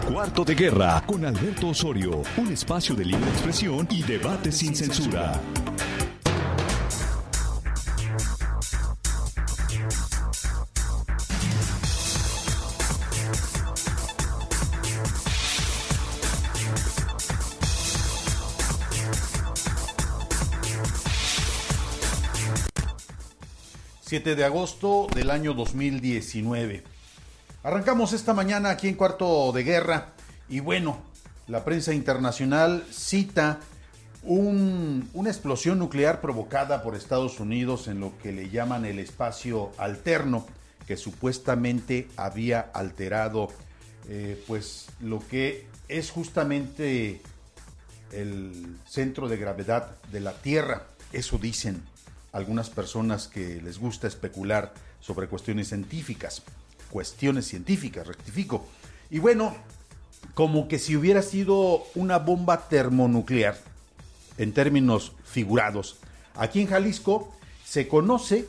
Cuarto de Guerra con Alberto Osorio, un espacio de libre expresión y debate sin censura. ...7 de agosto del año 2019... Arrancamos esta mañana aquí en Cuarto de Guerra y bueno, la prensa internacional cita una explosión nuclear provocada por Estados Unidos en lo que le llaman el espacio alterno, que supuestamente había alterado eh, pues lo que es justamente el centro de gravedad de la Tierra. Eso dicen algunas personas que les gusta especular sobre cuestiones científicas cuestiones científicas, rectifico. Y bueno, como que si hubiera sido una bomba termonuclear, en términos figurados. Aquí en Jalisco se conoce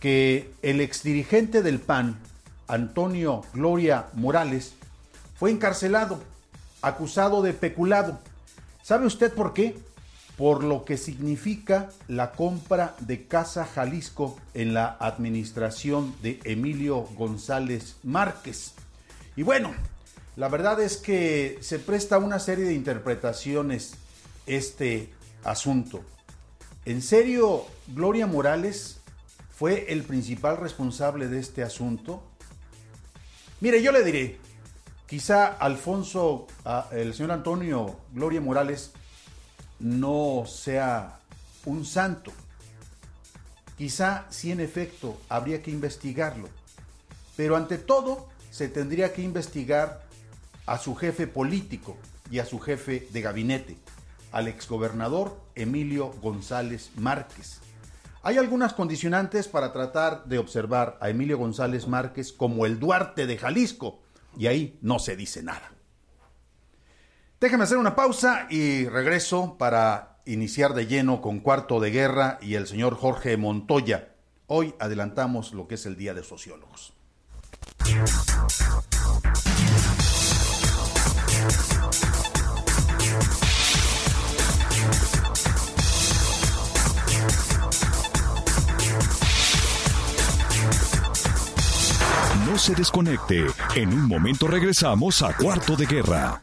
que el exdirigente del PAN, Antonio Gloria Morales, fue encarcelado, acusado de peculado. ¿Sabe usted por qué? Por lo que significa la compra de Casa Jalisco en la administración de Emilio González Márquez. Y bueno, la verdad es que se presta una serie de interpretaciones este asunto. ¿En serio Gloria Morales fue el principal responsable de este asunto? Mire, yo le diré, quizá Alfonso, ah, el señor Antonio Gloria Morales, no sea un santo. Quizá si en efecto habría que investigarlo, pero ante todo se tendría que investigar a su jefe político y a su jefe de gabinete, al exgobernador Emilio González Márquez. Hay algunas condicionantes para tratar de observar a Emilio González Márquez como el Duarte de Jalisco, y ahí no se dice nada. Déjame hacer una pausa y regreso para iniciar de lleno con Cuarto de Guerra y el señor Jorge Montoya. Hoy adelantamos lo que es el Día de Sociólogos. No se desconecte. En un momento regresamos a Cuarto de Guerra.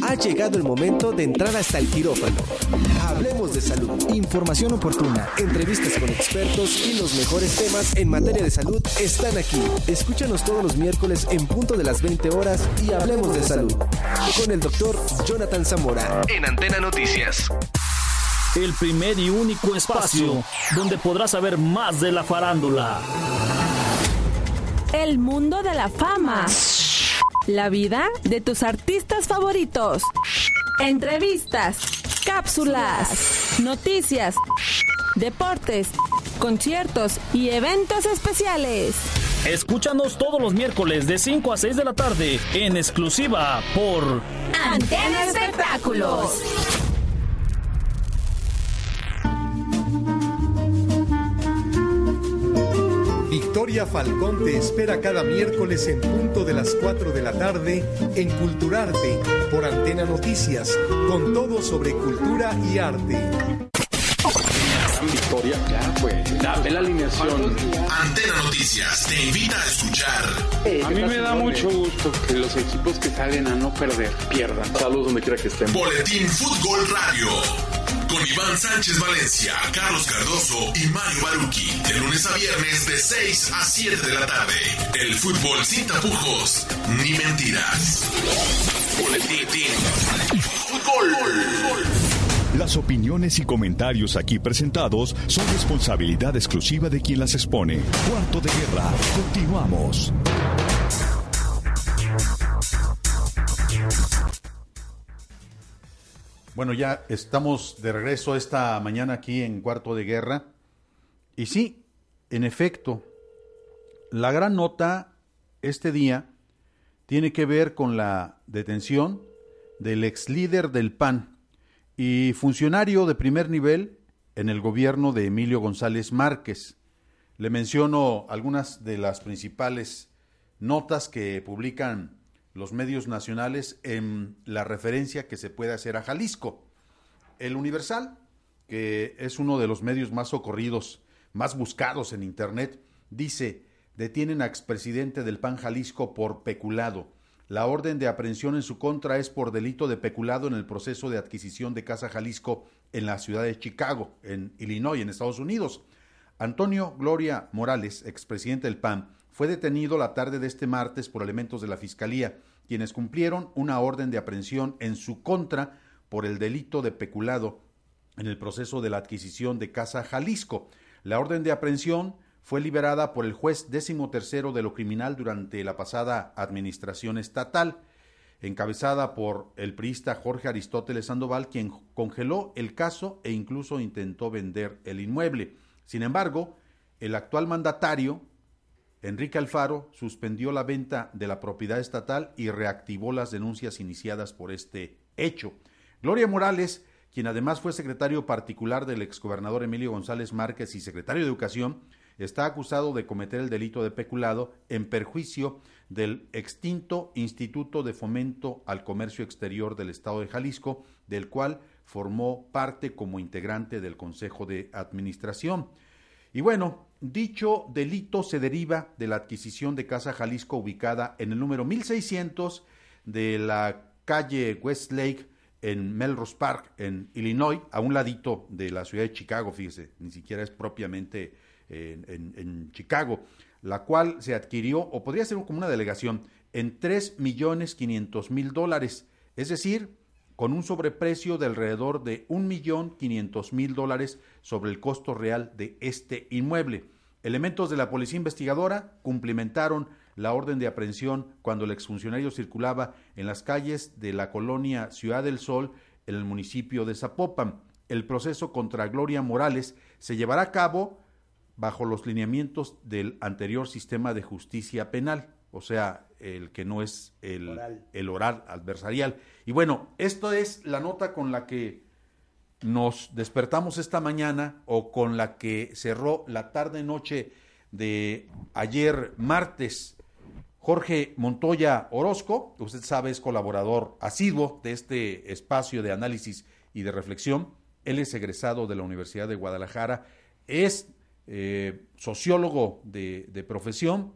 Ha llegado el momento de entrar hasta el quirófano. Hablemos de salud. Información oportuna, entrevistas con expertos y los mejores temas en materia de salud están aquí. Escúchanos todos los miércoles en punto de las 20 horas y hablemos de salud. Con el doctor Jonathan Zamora en Antena Noticias. El primer y único espacio donde podrás saber más de la farándula. El mundo de la fama la vida de tus artistas favoritos. Entrevistas, cápsulas, noticias, deportes, conciertos y eventos especiales. Escúchanos todos los miércoles de 5 a 6 de la tarde en exclusiva por Antena Espectáculos. Victoria Falcón te espera cada miércoles en punto de las 4 de la tarde en Culturarte por Antena Noticias, con todo sobre cultura y arte. Victoria, ya pues, dame la alineación. Antena Noticias te invita a escuchar. A mí me da mucho gusto que los equipos que salen a no perder pierdan. Saludos donde quiera que estén. Boletín Fútbol Radio con Iván Sánchez Valencia, Carlos Cardoso y Mario Baruki. De lunes a viernes de 6 a 7 de la tarde. El fútbol sin tapujos ni mentiras. Las opiniones y comentarios aquí presentados son responsabilidad exclusiva de quien las expone. Cuarto de guerra. Continuamos. Bueno, ya estamos de regreso esta mañana aquí en Cuarto de Guerra. Y sí, en efecto, la gran nota este día tiene que ver con la detención del ex líder del PAN y funcionario de primer nivel en el gobierno de Emilio González Márquez. Le menciono algunas de las principales notas que publican los medios nacionales en la referencia que se puede hacer a Jalisco. El Universal, que es uno de los medios más socorridos, más buscados en Internet, dice, detienen a expresidente del PAN Jalisco por peculado. La orden de aprehensión en su contra es por delito de peculado en el proceso de adquisición de Casa Jalisco en la ciudad de Chicago, en Illinois, en Estados Unidos. Antonio Gloria Morales, expresidente del PAN, fue detenido la tarde de este martes por elementos de la Fiscalía, quienes cumplieron una orden de aprehensión en su contra por el delito de peculado en el proceso de la adquisición de Casa Jalisco. La orden de aprehensión fue liberada por el juez décimo tercero de lo criminal durante la pasada administración estatal, encabezada por el priista Jorge Aristóteles Sandoval, quien congeló el caso e incluso intentó vender el inmueble. Sin embargo, el actual mandatario Enrique Alfaro suspendió la venta de la propiedad estatal y reactivó las denuncias iniciadas por este hecho. Gloria Morales, quien además fue secretario particular del exgobernador Emilio González Márquez y secretario de Educación, está acusado de cometer el delito de peculado en perjuicio del extinto Instituto de Fomento al Comercio Exterior del Estado de Jalisco, del cual formó parte como integrante del Consejo de Administración. Y bueno, dicho delito se deriva de la adquisición de Casa Jalisco ubicada en el número 1600 de la calle Westlake en Melrose Park, en Illinois, a un ladito de la ciudad de Chicago, fíjese, ni siquiera es propiamente en, en Chicago, la cual se adquirió, o podría ser como una delegación, en 3 millones 500 mil dólares, es decir, con un sobreprecio de alrededor de un millón quinientos mil dólares sobre el costo real de este inmueble. Elementos de la policía investigadora cumplimentaron la orden de aprehensión cuando el exfuncionario circulaba en las calles de la colonia Ciudad del Sol en el municipio de Zapopan. El proceso contra Gloria Morales se llevará a cabo bajo los lineamientos del anterior sistema de justicia penal, o sea, el que no es el oral, el oral adversarial. Y bueno, esto es la nota con la que nos despertamos esta mañana o con la que cerró la tarde-noche de ayer martes. Jorge Montoya Orozco, usted sabe, es colaborador asiduo de este espacio de análisis y de reflexión. Él es egresado de la Universidad de Guadalajara, es eh, sociólogo de, de profesión,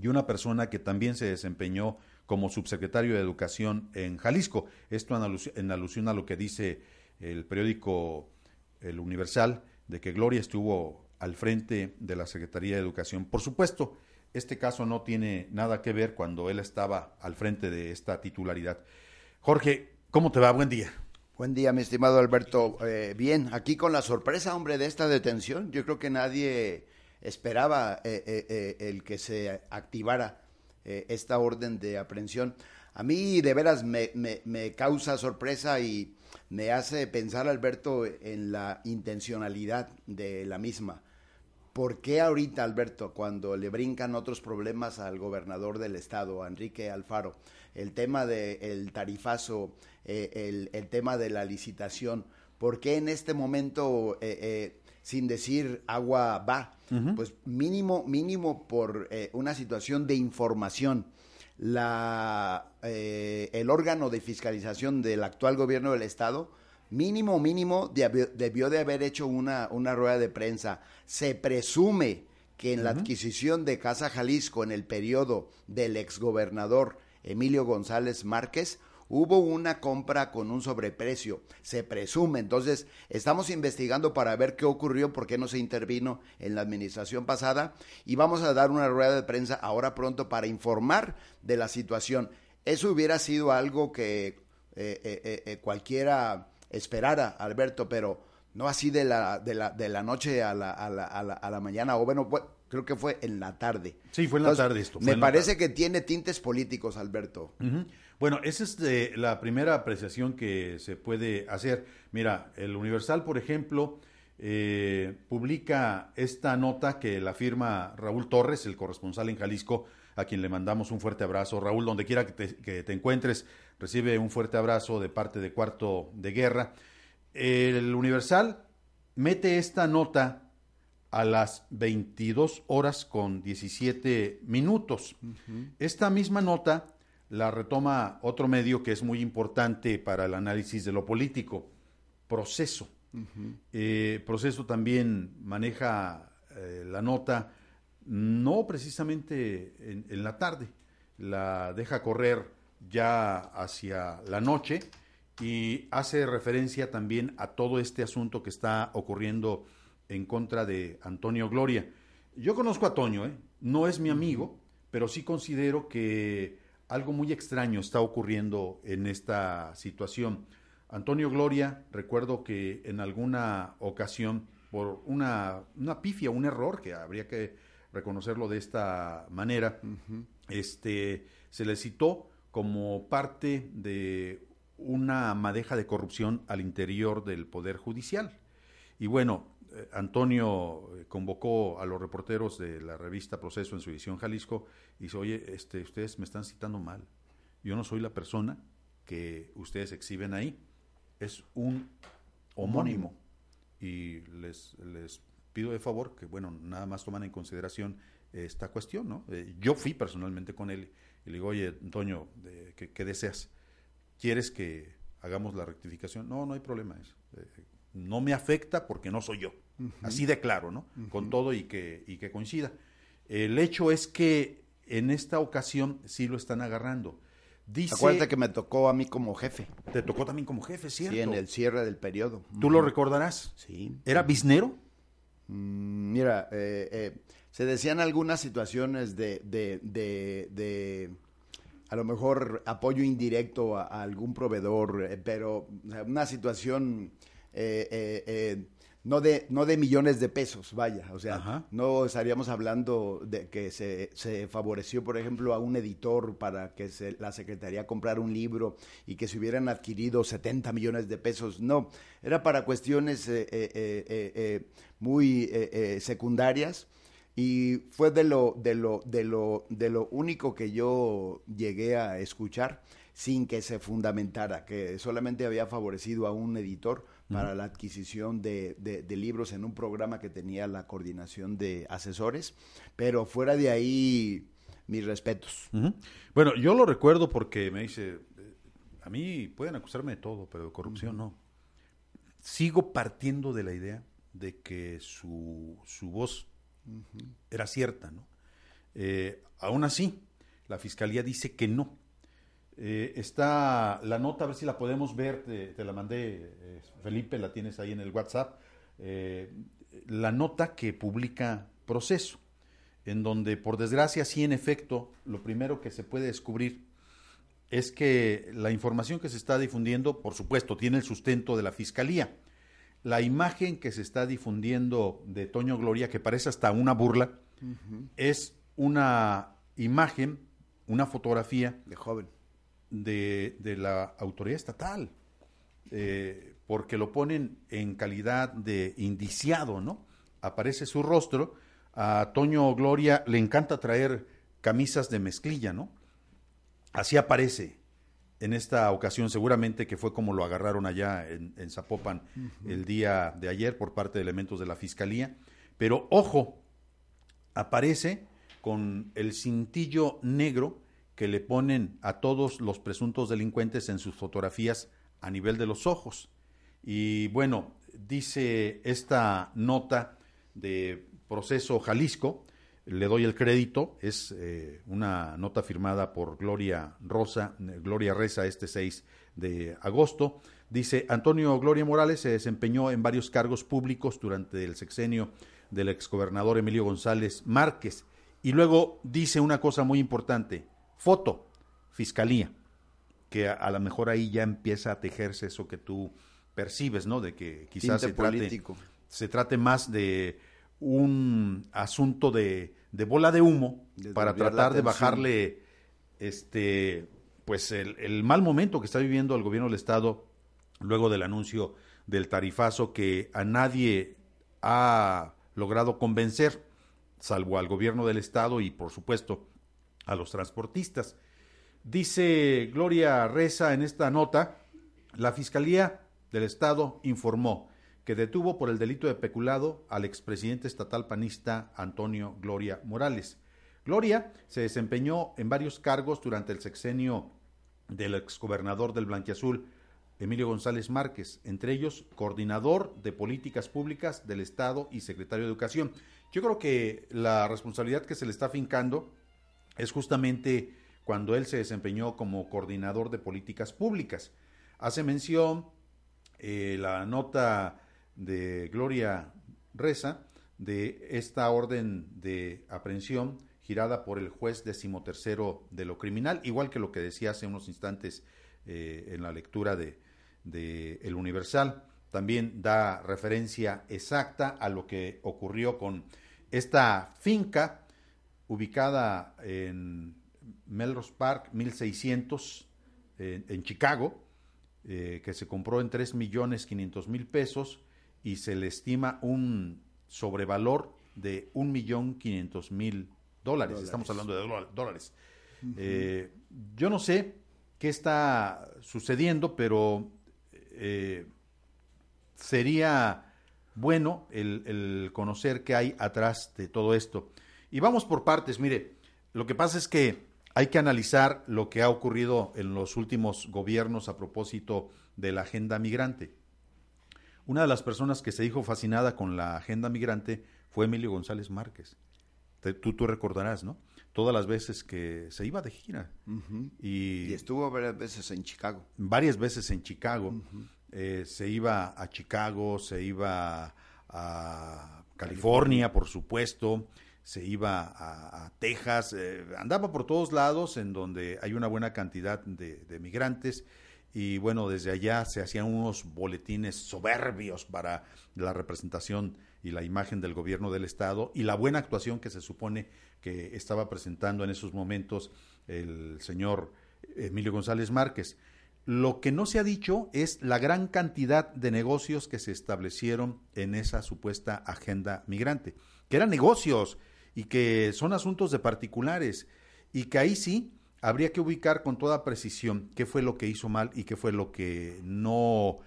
y una persona que también se desempeñó como subsecretario de Educación en Jalisco. Esto en alusión, a lo que dice el periódico El Universal, de que Gloria estuvo al frente de la Secretaría de Educación. Por supuesto, este caso no tiene nada que ver cuando él estaba al frente de esta titularidad. Jorge, ¿cómo te va? Buen día. Buen día, mi estimado Alberto. Eh, bien, aquí con la sorpresa, hombre, de esta detención. Yo creo que nadie esperaba eh, eh, el que se activara esta orden de aprehensión. A mí de veras me, me, causa sorpresa y me hace pensar, Alberto, en la intencionalidad de la misma. ¿Por qué ahorita, Alberto, cuando le brincan otros problemas al gobernador del estado, a Enrique Alfaro, el tema del tarifazo, el, el, tema de la licitación, ¿por qué en este momento sin decir agua va, pues mínimo, mínimo por eh, una situación de información. La, eh, el órgano de fiscalización del actual gobierno del Estado, mínimo, mínimo, debió, de haber hecho una, una rueda de prensa. Se presume que en la adquisición de Casa Jalisco en el periodo del exgobernador Emilio González Márquez, hubo una compra con un sobreprecio, se presume. Entonces, estamos investigando para ver qué ocurrió, por qué no se intervino en la administración pasada y vamos a dar una rueda de prensa ahora pronto para informar de la situación. Eso hubiera sido algo que eh, eh, eh, cualquiera esperara, Alberto, pero no así de la, de la, de la noche a la, a la, a la, mañana, o bueno, creo que fue en la tarde. Sí, fue en la tarde esto. Me parece que tiene tintes políticos, Alberto. Bueno, esa es de la primera apreciación que se puede hacer. Mira, el Universal, por ejemplo, eh, publica esta nota que la firma Raúl Torres, el corresponsal en Jalisco, a quien le mandamos un fuerte abrazo. Raúl, donde quiera que te, que te encuentres, recibe un fuerte abrazo de parte de Cuarto de Guerra. El Universal mete esta nota a las 22 horas con 17 minutos. Esta misma nota la retoma otro medio que es muy importante para el análisis de lo político, Proceso. Eh, proceso también maneja eh, la nota no precisamente en, en, la tarde, la deja correr ya hacia la noche y hace referencia también a todo este asunto que está ocurriendo en contra de Antonio Gloria. Yo conozco a Toño, ¿eh? no es mi amigo, pero sí considero que algo muy extraño está ocurriendo en esta situación. Antonio Gloria, recuerdo que en alguna ocasión, por una, una pifia, un error, que habría que reconocerlo de esta manera, este, se le citó como parte de una madeja de corrupción al interior del Poder Judicial. Y bueno, Antonio eh, convocó a los reporteros de la revista Proceso en su edición Jalisco y dice, oye, este, ustedes me están citando mal. Yo no soy la persona que ustedes exhiben ahí. Es un homónimo. Y les, les pido de favor que, bueno, nada más toman en consideración esta cuestión, ¿no? Eh, yo fui personalmente con él y le digo, oye, Antonio, ¿qué, ¿qué, deseas? ¿Quieres que hagamos la rectificación? No, no hay problema. Eso no me afecta porque no soy yo. Así de claro, ¿no? Con todo y que, y que coincida. El hecho es que en esta ocasión sí lo están agarrando. Dice, Acuérdate que me tocó a mí como jefe. Te tocó también como jefe, ¿cierto? Sí, en el cierre del periodo. ¿Tú lo recordarás? Sí. ¿Era bisnero? Mm, mira, eh, eh, se decían algunas situaciones de, de, de, a lo mejor apoyo indirecto a, algún proveedor, eh, pero una situación eh, eh, eh, no de no de millones de pesos, vaya, o sea, no estaríamos hablando de que se, se, favoreció, por ejemplo, a un editor para que se, la Secretaría comprara un libro y que se hubieran adquirido 70 millones de pesos, no, era para cuestiones muy secundarias y fue de lo, de, lo, de, lo, de lo único que yo llegué a escuchar sin que se fundamentara, que solamente había favorecido a un editor para la adquisición de, de, libros en un programa que tenía la coordinación de asesores, pero fuera de ahí, mis respetos. Bueno, yo lo recuerdo porque me dice, eh, a mí pueden acusarme de todo, pero de corrupción no. Sigo partiendo de la idea de que su, su voz era cierta, ¿no? Eh, aún así, la fiscalía dice que no, eh, está la nota, a ver si la podemos ver, te, la mandé, eh, Felipe, la tienes ahí en el WhatsApp, eh, la nota que publica Proceso, en donde por desgracia sí en efecto lo primero que se puede descubrir es que la información que se está difundiendo, por supuesto, tiene el sustento de la Fiscalía. La imagen que se está difundiendo de Toño Gloria, que parece hasta una burla, es una imagen, una fotografía de joven de, de la autoridad estatal, eh, porque lo ponen en calidad de indiciado, ¿no? Aparece su rostro, a Toño Gloria le encanta traer camisas de mezclilla, ¿no? Así aparece en esta ocasión, seguramente que fue como lo agarraron allá en, Zapopan el día de ayer por parte de elementos de la Fiscalía, pero ojo, aparece con el cintillo negro que le ponen a todos los presuntos delincuentes en sus fotografías a nivel de los ojos. Y bueno, dice esta nota de proceso Jalisco, le doy el crédito, es eh, una nota firmada por Gloria Rosa, Gloria Reza este 6 de agosto. Dice, Antonio Gloria Morales se desempeñó en varios cargos públicos durante el sexenio del exgobernador Emilio González Márquez. Y luego dice una cosa muy importante, Foto, fiscalía, que a, lo mejor ahí ya empieza a tejerse eso que tú percibes, ¿no? De que quizás se trate, se trate más de un asunto de, de bola de humo para tratar de bajarle este pues el, el, mal momento que está viviendo el gobierno del estado luego del anuncio del tarifazo que a nadie ha logrado convencer, salvo al gobierno del estado y por supuesto a los transportistas. Dice Gloria Reza en esta nota, la Fiscalía del Estado informó que detuvo por el delito de peculado al expresidente estatal panista Antonio Gloria Morales. Gloria se desempeñó en varios cargos durante el sexenio del exgobernador del Blanquiazul, Emilio González Márquez, entre ellos coordinador de políticas públicas del Estado y secretario de Educación. Yo creo que la responsabilidad que se le está fincando es justamente cuando él se desempeñó como coordinador de políticas públicas. Hace mención eh, la nota de Gloria Reza de esta orden de aprehensión girada por el juez decimotercero de lo criminal, igual que lo que decía hace unos instantes eh, en la lectura de, de El Universal. También da referencia exacta a lo que ocurrió con esta finca ubicada en Melrose Park 1600 en, en Chicago, eh, que se compró en 3 millones 500 mil pesos y se le estima un sobrevalor de un millón 500 mil dólares. Estamos hablando de dólares. eh, yo no sé qué está sucediendo, pero eh, sería bueno el, el, conocer qué hay atrás de todo esto. Y vamos por partes, mire, lo que pasa es que hay que analizar lo que ha ocurrido en los últimos gobiernos a propósito de la agenda migrante. Una de las personas que se dijo fascinada con la agenda migrante fue Emilio González Márquez. Te, tú, tú recordarás, ¿no? Todas las veces que se iba de gira. Uh -huh. y, y, estuvo varias veces en Chicago. Varias veces en Chicago. Uh -huh. eh, se iba a Chicago, se iba a California, California. por supuesto se iba a, Texas, eh, andaba por todos lados en donde hay una buena cantidad de, de, migrantes y bueno, desde allá se hacían unos boletines soberbios para la representación y la imagen del gobierno del Estado y la buena actuación que se supone que estaba presentando en esos momentos el señor Emilio González Márquez. Lo que no se ha dicho es la gran cantidad de negocios que se establecieron en esa supuesta agenda migrante, que eran negocios y que son asuntos de particulares y que ahí sí habría que ubicar con toda precisión qué fue lo que hizo mal y qué fue lo que no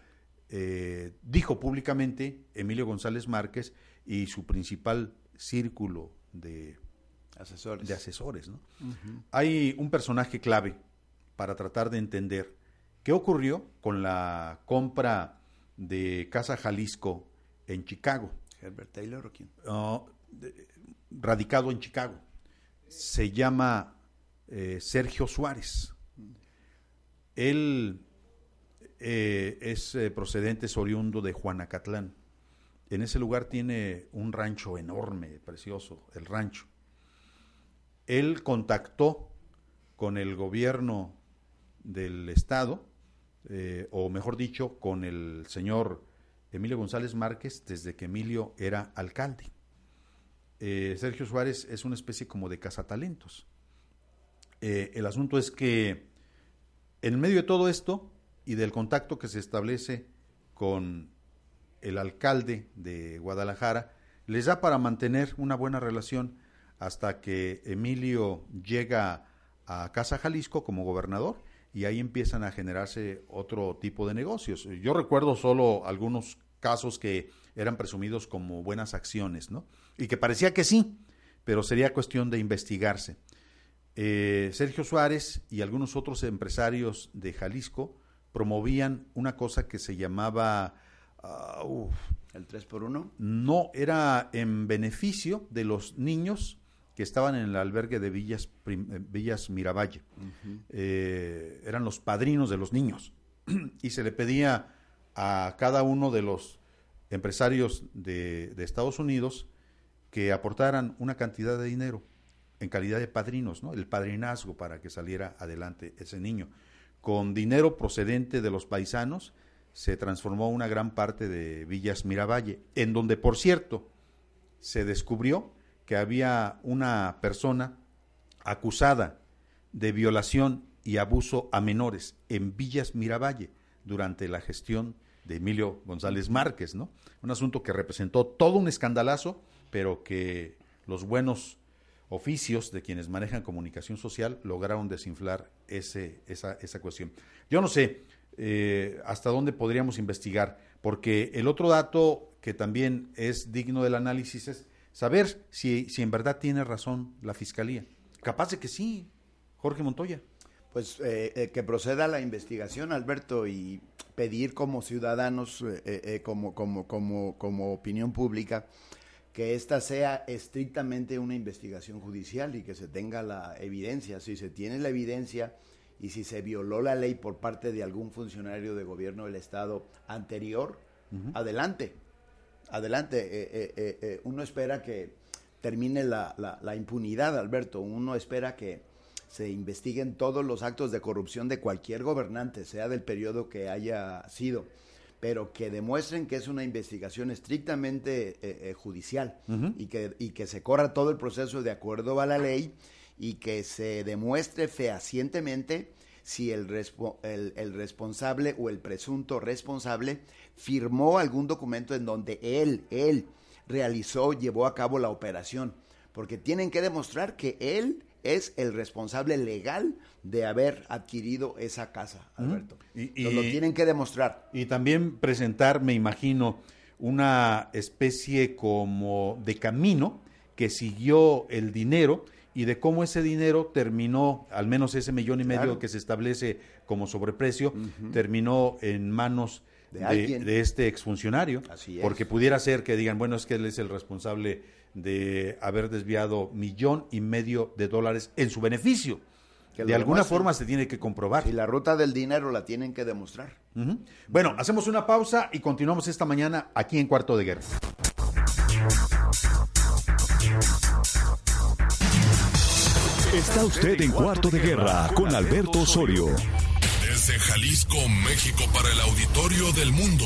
eh, dijo públicamente Emilio González Márquez y su principal círculo de asesores. De asesores ¿no? uh -huh. Hay un personaje clave para tratar de entender qué ocurrió con la compra de Casa Jalisco en Chicago. Herbert Taylor o quién? Uh, radicado en Chicago. Se llama eh, Sergio Suárez. Él eh, es eh, procedente, es oriundo de Juanacatlán. En ese lugar tiene un rancho enorme, precioso, el rancho. Él contactó con el gobierno del estado, o mejor dicho, con el señor Emilio González Márquez desde que Emilio era alcalde. Eh, Sergio Suárez es una especie como de cazatalentos. Eh, el asunto es que en medio de todo esto y del contacto que se establece con el alcalde de Guadalajara, les da para mantener una buena relación hasta que Emilio llega a Casa Jalisco como gobernador y ahí empiezan a generarse otro tipo de negocios. Yo recuerdo solo algunos casos que eran presumidos como buenas acciones, ¿no? Y que parecía que sí, pero sería cuestión de investigarse. Eh, Sergio Suárez y algunos otros empresarios de Jalisco promovían una cosa que se llamaba... Uh, ¿El 3 por 1 No, era en beneficio de los niños que estaban en el albergue de Villas, Villas Miravalle. Uh -huh. eh, eran los padrinos de los niños. y se le pedía a cada uno de los empresarios de, Estados Unidos que aportaran una cantidad de dinero en calidad de padrinos, ¿no? el padrinazgo para que saliera adelante ese niño. Con dinero procedente de los paisanos se transformó una gran parte de Villas Miravalle, en donde, por cierto, se descubrió que había una persona acusada de violación y abuso a menores en Villas Miravalle durante la gestión de Emilio González Márquez, ¿no? Un asunto que representó todo un escandalazo, pero que los buenos oficios de quienes manejan comunicación social lograron desinflar ese, esa, esa cuestión. Yo no sé eh, hasta dónde podríamos investigar, porque el otro dato que también es digno del análisis es saber si, si en verdad tiene razón la Fiscalía. Capaz de que sí, Jorge Montoya. Pues eh, eh, que proceda la investigación, Alberto, y pedir como ciudadanos, eh, como, como, como, como opinión pública, que esta sea estrictamente una investigación judicial y que se tenga la evidencia. Si se tiene la evidencia y si se violó la ley por parte de algún funcionario de gobierno del Estado anterior, adelante, adelante. uno espera que termine la, la, la impunidad, Alberto. Uno espera que se investiguen todos los actos de corrupción de cualquier gobernante, sea del periodo que haya sido, pero que demuestren que es una investigación estrictamente eh, eh, judicial y, que, y que se corra todo el proceso de acuerdo a la ley y que se demuestre fehacientemente si el, el, el, responsable o el presunto responsable firmó algún documento en donde él, él realizó, llevó a cabo la operación, porque tienen que demostrar que él es el responsable legal de haber adquirido esa casa, Alberto. Y, lo tienen que demostrar. Y también presentar, me imagino, una especie como de camino que siguió el dinero y de cómo ese dinero terminó, al menos ese millón y medio que se establece como sobreprecio, terminó en manos de, de, este exfuncionario. Así Porque pudiera ser que digan, bueno, es que él es el responsable de haber desviado millón y medio de dólares en su beneficio. Que de alguna forma se tiene que comprobar. Y la ruta del dinero la tienen que demostrar. Bueno, hacemos una pausa y continuamos esta mañana aquí en Cuarto de Guerra. Está usted en Cuarto de Guerra con Alberto Osorio. Desde Jalisco, México, para el auditorio del mundo.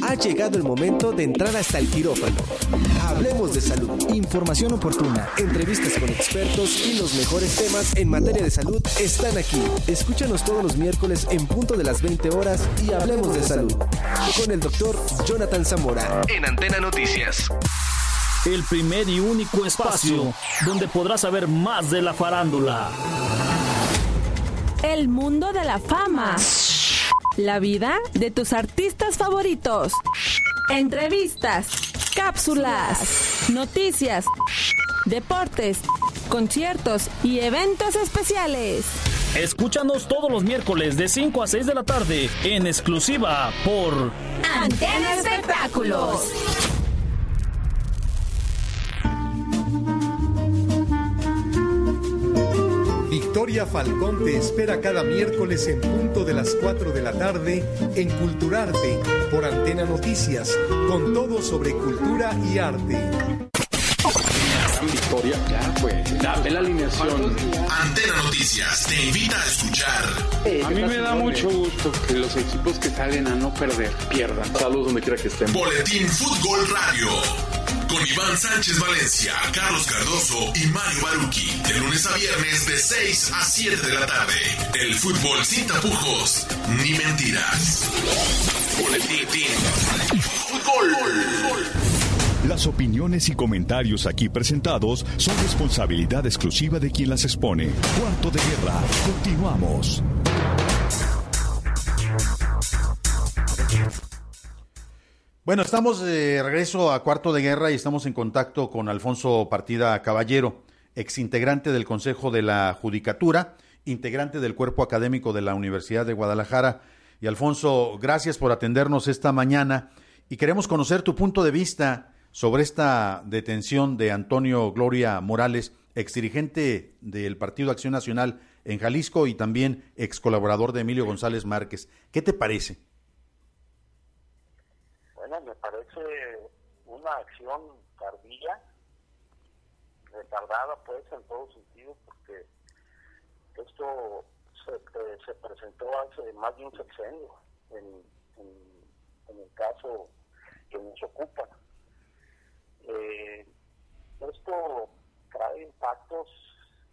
Ha llegado el momento de entrar hasta el quirófano. Hablemos de salud, información oportuna, entrevistas con expertos y los mejores temas en materia de salud están aquí. Escúchanos todos los miércoles en punto de las 20 horas y hablemos de salud con el doctor Jonathan Zamora en Antena Noticias. El primer y único espacio donde podrás saber más de la farándula. El mundo de la fama la vida de tus artistas favoritos. Entrevistas, cápsulas, noticias, deportes, conciertos y eventos especiales. Escúchanos todos los miércoles de 5 a 6 de la tarde en exclusiva por Antena Espectáculos. Victoria Falcón te espera cada miércoles en punto de las 4 de la tarde en Culturarte por Antena Noticias, con todo sobre cultura y arte. Victoria, ya pues, dame la alineación. Antena Noticias te invita a escuchar. A mí me da mucho gusto que los equipos que salen a no perder pierdan. Saludos donde quiera que estén. Boletín Fútbol Radio con Iván Sánchez Valencia, Carlos Cardoso y Mario Baruki. De lunes a viernes de 6 a 7 de la tarde. El fútbol sin tapujos ni mentiras. Las opiniones y comentarios aquí presentados son responsabilidad exclusiva de quien las expone. Cuarto de guerra. Continuamos. Bueno, estamos de regreso a Cuarto de Guerra y estamos en contacto con Alfonso Partida Caballero, exintegrante del Consejo de la Judicatura, integrante del Cuerpo Académico de la Universidad de Guadalajara. Y Alfonso, gracias por atendernos esta mañana y queremos conocer tu punto de vista sobre esta detención de Antonio Gloria Morales, exdirigente del Partido Acción Nacional en Jalisco y también ex colaborador de Emilio González Márquez. ¿Qué te parece? Me parece una acción tardía, retardada pues en todo sentido, porque esto se, se presentó hace más de un sexenio en, en, el caso que nos ocupa. Eh, esto trae impactos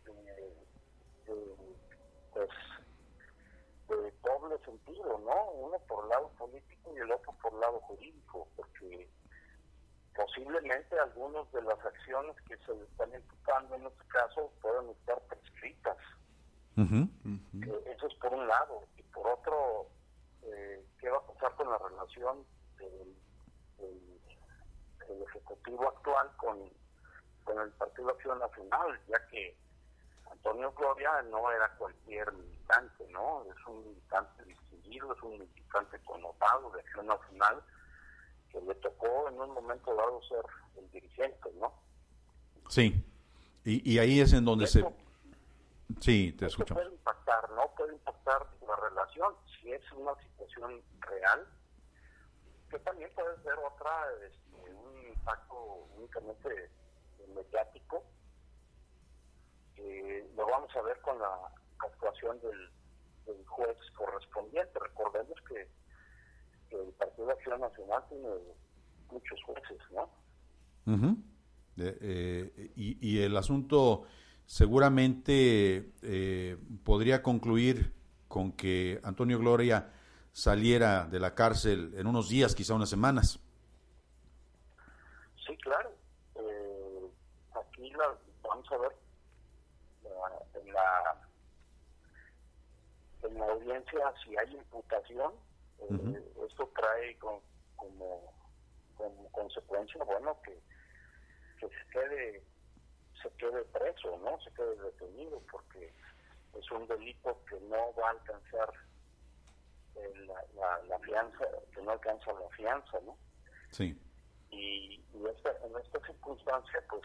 de, pues, de doble sentido, ¿no? Uno por el lado político y el otro por el lado jurídico, porque posiblemente algunas de las acciones que se están imputando en este caso puedan estar prescritas. Eh, eso es por un lado. Y por otro, eh, ¿qué va a pasar con la relación del, Ejecutivo actual con, con el Partido Acción Nacional? Ya que Antonio Gloria no era cualquier militante, ¿no? Es un militante distinguido, es un militante connotado de Acción Nacional que le tocó en un momento dado ser el dirigente, ¿no? Sí, y, y ahí es en donde se... Sí, te escucho. Puede impactar, ¿no? Puede impactar la relación si es una situación real, que también puede ser otra, este, un impacto únicamente mediático. Eh, lo vamos a ver con la actuación del, juez correspondiente. Recordemos que, el Partido de Acción Nacional tiene muchos jueces, ¿no? Eh, y, y el asunto seguramente eh, podría concluir con que Antonio Gloria saliera de la cárcel en unos días, quizá unas semanas. Sí, claro. Eh, aquí la, vamos a ver en, la, en la audiencia si hay imputación. Eh, esto trae como, como consecuencia, bueno, que, que se quede se quede preso, ¿no? Se quede detenido porque es un delito que no va a alcanzar eh, la, fianza, que no alcanza la fianza, ¿no? Sí. Y, en esta circunstancia, pues,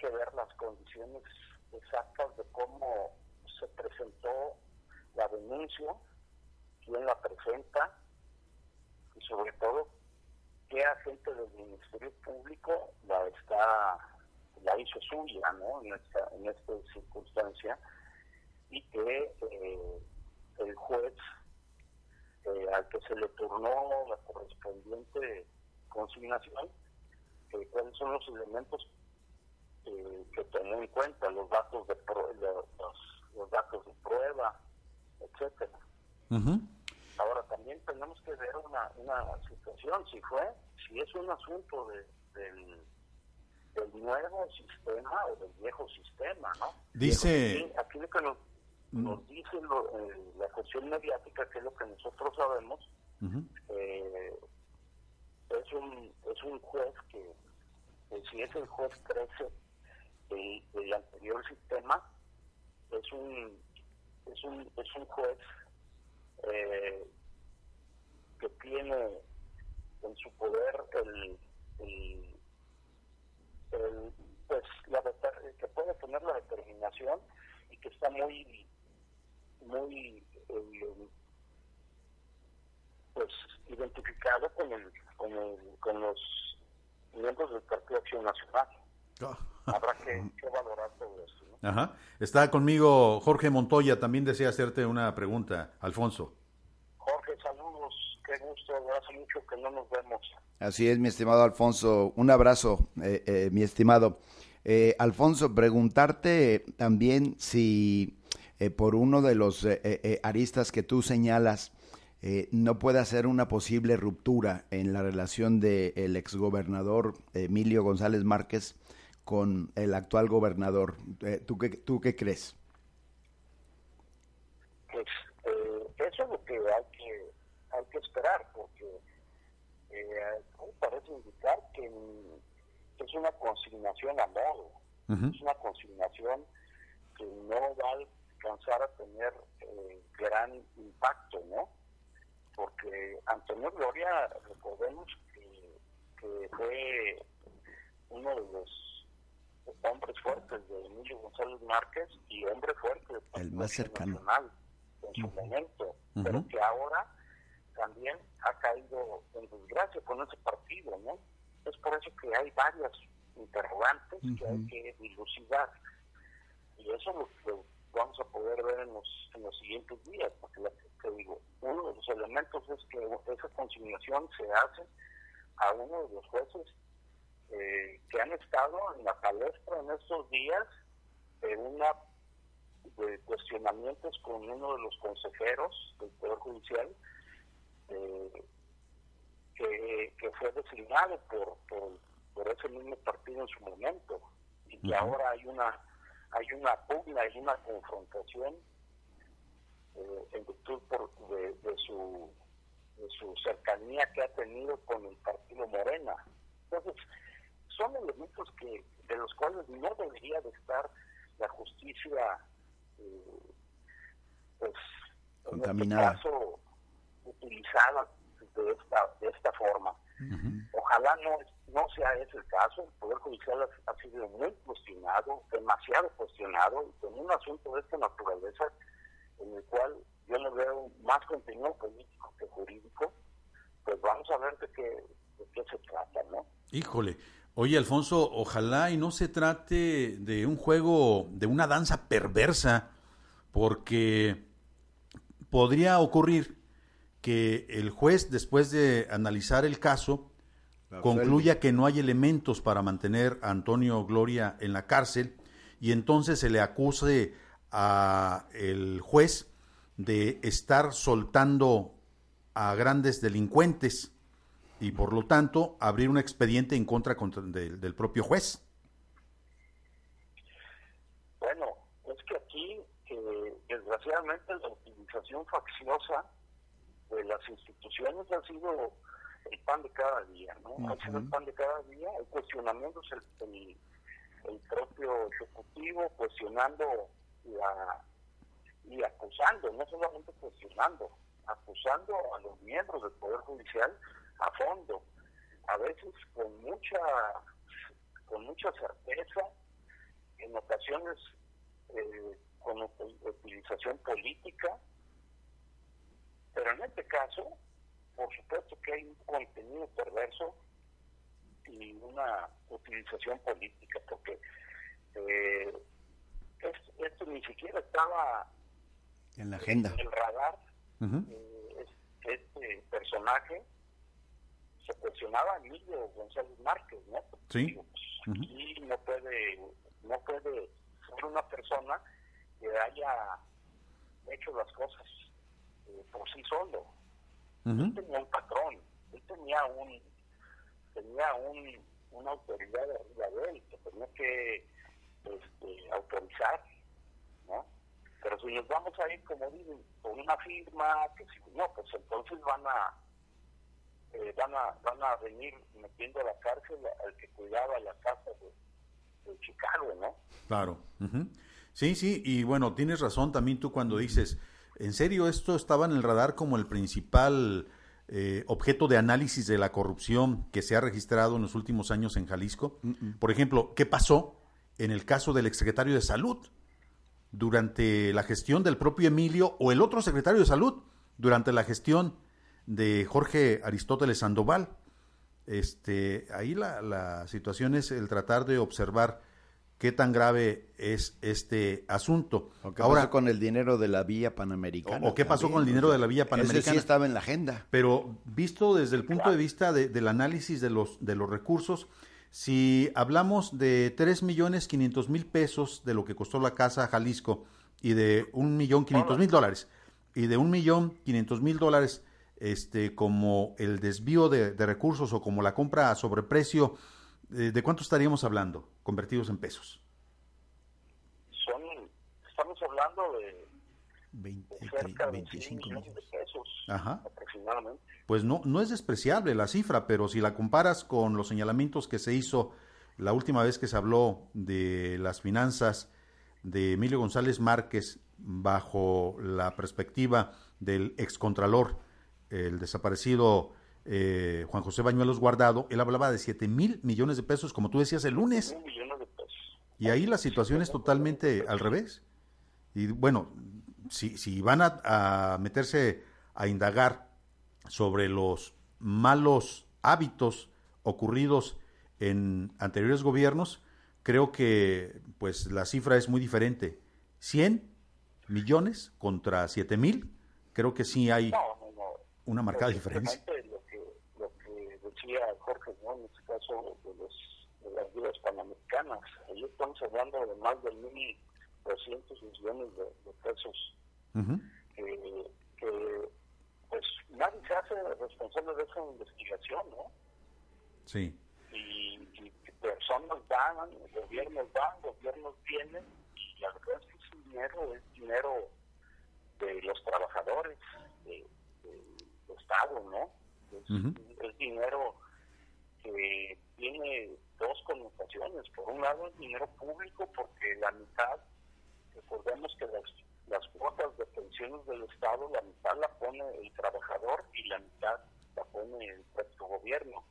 que ver las condiciones exactas de cómo se presentó la denuncia, quién la presenta y sobre todo qué agente del Ministerio Público la está la hizo suya ¿no? en, esta, en esta circunstancia y que eh, el juez eh, al que se le turnó la correspondiente consignación, eh, cuáles son los elementos que tomó en cuenta, los datos de los, datos de prueba, etcétera. Ahora también tenemos que ver una, una situación, si fue, si es un asunto de, del del nuevo sistema o del viejo sistema, ¿no? Dice... Aquí, lo que nos, mm. dice eh, la cuestión mediática, que es lo que nosotros sabemos, eh, es, un, es un juez que, si es el juez 13 del, anterior sistema, es un, es un, es un juez eh, que tiene en su poder el, el pues la que puede tener la determinación y que está muy muy eh, pues identificado con el, con el, con los miembros del Partido Acción Nacional. Ah. Habrá que, valorar todo eso. Ajá. Está conmigo Jorge Montoya, también desea hacerte una pregunta, Alfonso. Jorge, saludos, qué gusto, hace mucho que no nos vemos. Así es, mi estimado Alfonso. Un abrazo, eh, eh, mi estimado. Eh, Alfonso, preguntarte también si por uno de los aristas que tú señalas no puede hacer una posible ruptura en la relación del exgobernador Emilio González Márquez con el actual gobernador. ¿tú, qué, ¿Tú qué crees? Pues eso es lo que hay que, hay que esperar, porque eh, parece indicar que es una consignación a modo, es una consignación que no va a alcanzar a tener eh, gran impacto, ¿no? Porque Antonio Gloria, recordemos que, fue uno de los hombres fuertes de Emilio González Márquez y hombre fuerte el más cercano en su momento, pero que ahora también ha caído en desgracia con ese partido, ¿no? Es por eso que hay varias interrogantes que hay que dilucidar. Y eso lo, vamos a poder ver en los, en los siguientes días, porque te digo, uno de los elementos es que esa consignación se hace a uno de los jueces eh, que han estado en la palestra en estos días de una de cuestionamientos con uno de los consejeros del Poder Judicial eh, que, que, fue designado por, por, ese mismo partido en su momento y que ahora hay una hay una pugna, hay una confrontación eh, en virtud por, de, su, de su cercanía que ha tenido con el partido Morena. Entonces, son elementos que de los cuales no debería de estar la justicia eh, pues contaminada en este caso utilizada de esta de esta forma. Ojalá no no sea ese el caso. El poder judicial ha, sido muy cuestionado demasiado cuestionado y con un asunto de esta naturaleza en el cual yo no veo más contenido político que jurídico pues vamos a ver de qué de qué se trata no híjole Oye, Alfonso, ojalá y no se trate de un juego, de una danza perversa, porque podría ocurrir que el juez, después de analizar el caso, concluya que no hay elementos para mantener a Antonio Gloria en la cárcel y entonces se le acuse a el juez de estar soltando a grandes delincuentes y por lo tanto abrir un expediente en contra, del propio juez. Bueno, es que aquí, desgraciadamente, la utilización facciosa de las instituciones ha sido el pan de cada día, ¿no? Ha sido el pan de cada día, el cuestionamiento el, el, propio ejecutivo, cuestionando la, y acusando, no solamente cuestionando, acusando a los miembros del Poder Judicial a fondo, a veces con mucha, con mucha certeza, en ocasiones eh, con utilización política, pero en este caso, por supuesto que hay un contenido perverso y una utilización política, porque eh, esto, ni siquiera estaba en la agenda, en el radar. Eh, este personaje se cuestionaba a Emilio González Márquez, ¿no? Sí. Y no puede, no puede ser una persona que haya hecho las cosas eh, por sí solo. Él tenía un patrón, él tenía un tenía un, una autoridad arriba de él que tenía que este, autorizar, ¿no? Pero si nos vamos a ir, como dicen, con una firma, que si no, pues entonces van a eh, van, a, van a venir metiendo a la cárcel al que cuidaba la casa de, Chicago, ¿no? Claro. Sí, sí, y bueno, tienes razón también tú cuando dices, en serio, esto estaba en el radar como el principal eh, objeto de análisis de la corrupción que se ha registrado en los últimos años en Jalisco. Por ejemplo, ¿qué pasó en el caso del exsecretario de Salud durante la gestión del propio Emilio o el otro secretario de Salud durante la gestión de Jorge Aristóteles Sandoval. Este, ahí la, la situación es el tratar de observar qué tan grave es este asunto. ¿O qué Ahora, pasó con el dinero de la vía panamericana? ¿O, qué pasó con el dinero de la vía panamericana? Ese sí estaba en la agenda. Pero visto desde el punto de vista del análisis de los, de los recursos, si hablamos de 3 millones 500 mil pesos de lo que costó la casa Jalisco y de un millón 500 mil dólares y de un millón 500 mil dólares este, como el desvío de, recursos o como la compra a sobreprecio, eh, ¿de cuánto estaríamos hablando convertidos en pesos? Son, estamos hablando de, 25 millones de pesos aproximadamente. Pues no, no es despreciable la cifra, pero si la comparas con los señalamientos que se hizo la última vez que se habló de las finanzas de Emilio González Márquez bajo la perspectiva del excontralor el desaparecido eh, Juan José Bañuelos Guardado, él hablaba de 7 mil millones de pesos, como tú decías, el lunes. Y ahí la situación es totalmente al revés. Y bueno, si, si van a, meterse a indagar sobre los malos hábitos ocurridos en anteriores gobiernos, creo que pues la cifra es muy diferente. 100 millones contra 7 mil, creo que sí hay una marcada diferencia. Lo que, lo que decía Jorge, ¿no? en este caso de, los, de las vidas panamericanas, ahí estamos hablando de más de 1.200 millones de, de pesos que, que pues nadie se hace responsable de esa investigación, ¿no? Sí. Y, y personas van, gobiernos van, gobiernos vienen, y la verdad es que ese dinero es dinero de los trabajadores de, Estado, ¿no? Es, dinero que tiene dos connotaciones. Por un lado, es dinero público, porque la mitad, recordemos que las, las cuotas de pensiones del Estado, la mitad la pone el trabajador y la mitad la pone el propio gobierno.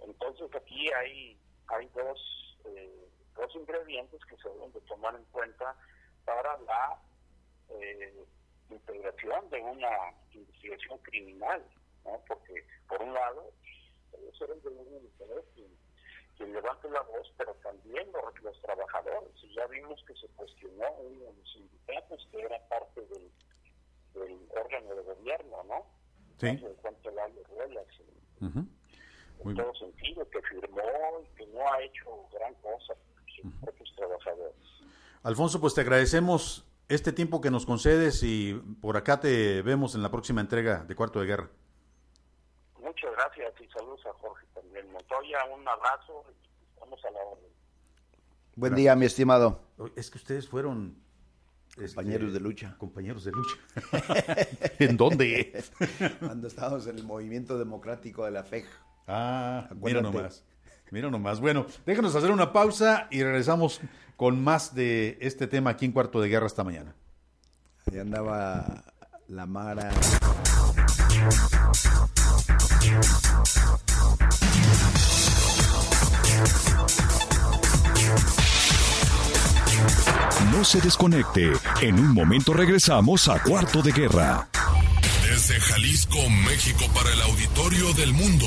Entonces aquí hay, hay dos, eh, dos ingredientes que se deben de tomar en cuenta para la eh, integración de una investigación criminal, ¿no? porque por un lado debe ser el gobierno del Estado quien, quien levante la voz, pero también los, los trabajadores, y ya vimos que se cuestionó uno de los sindicatos que era parte del, del órgano de gobierno, ¿no? Sí. En cuanto a Ruelas, en- Ujú. Muy en bien. todo sentido, que firmó y que no ha hecho gran cosa sus propios trabajadores. Alfonso, pues te agradecemos este tiempo que nos concedes y por acá te vemos en la próxima entrega de Cuarto de Guerra. Muchas gracias y saludos a Jorge también. Montoya, un abrazo y estamos a la orden. Buen día, mi estimado. Es que ustedes fueron este, Compañeros de lucha. Compañeros de lucha. ¿En dónde? Cuando estábamos en el movimiento democrático de la FEJ. Ah, mira Acuérdate. nomás. Mira nomás. Bueno, déjanos hacer una pausa y regresamos con más de este tema aquí en Cuarto de Guerra esta mañana. Ahí andaba la Mara. No se desconecte. En un momento regresamos a Cuarto de Guerra. Desde Jalisco, México, para el auditorio del mundo.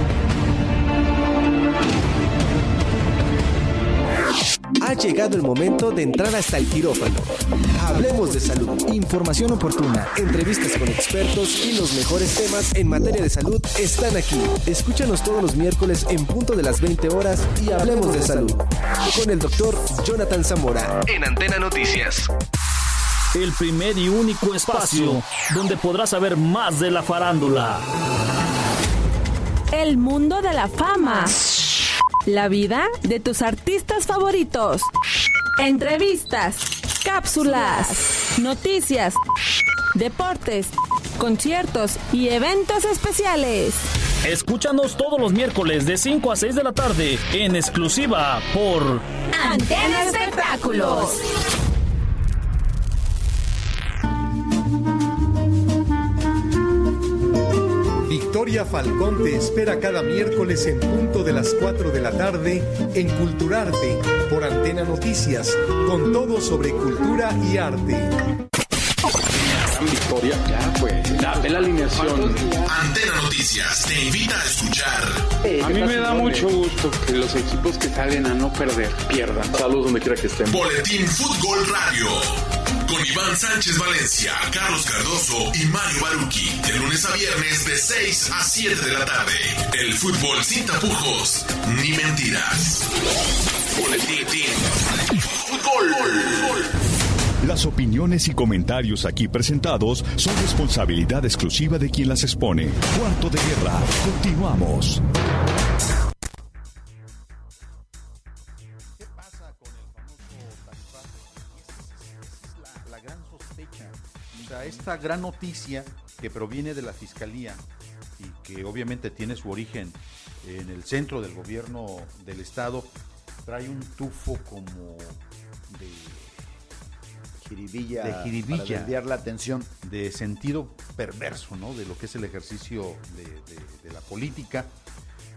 Ha llegado el momento de entrar hasta el quirófano. Hablemos de salud, información oportuna, entrevistas con expertos y los mejores temas en materia de salud están aquí. Escúchanos todos los miércoles en punto de las 20 horas y hablemos de salud. Con el doctor Jonathan Zamora en Antena Noticias. El primer y único espacio donde podrás saber más de la farándula. El mundo de la fama. La vida de tus artistas favoritos. Entrevistas, cápsulas, noticias, deportes, conciertos y eventos especiales. Escúchanos todos los miércoles de 5 a 6 de la tarde en exclusiva por Antena Espectáculos. Victoria Falcón te espera cada miércoles en punto de las 4 de la tarde en Culturarte por Antena Noticias, con todo sobre cultura y arte. Gran victoria, ya pues, la, la alineación. Antena Noticias te invita a escuchar A mí me da mucho gusto que los equipos que salen a no perder pierdan. Saludos donde quiera que estén. Boletín Fútbol Radio. Con Iván Sánchez Valencia, Carlos Cardoso y Mario Baruki. De lunes a viernes de 6 a 7 de la tarde. El fútbol sin tapujos ni mentiras. Las opiniones y comentarios aquí presentados son responsabilidad exclusiva de quien las expone. Cuarto de Guerra. Continuamos. Esta gran noticia que proviene de la Fiscalía y que obviamente tiene su origen en el centro del gobierno del Estado, trae un tufo como de Jiribilla, de jiribilla. para desviar la atención. de sentido perverso, ¿no? De lo que es el ejercicio de, de- de la política.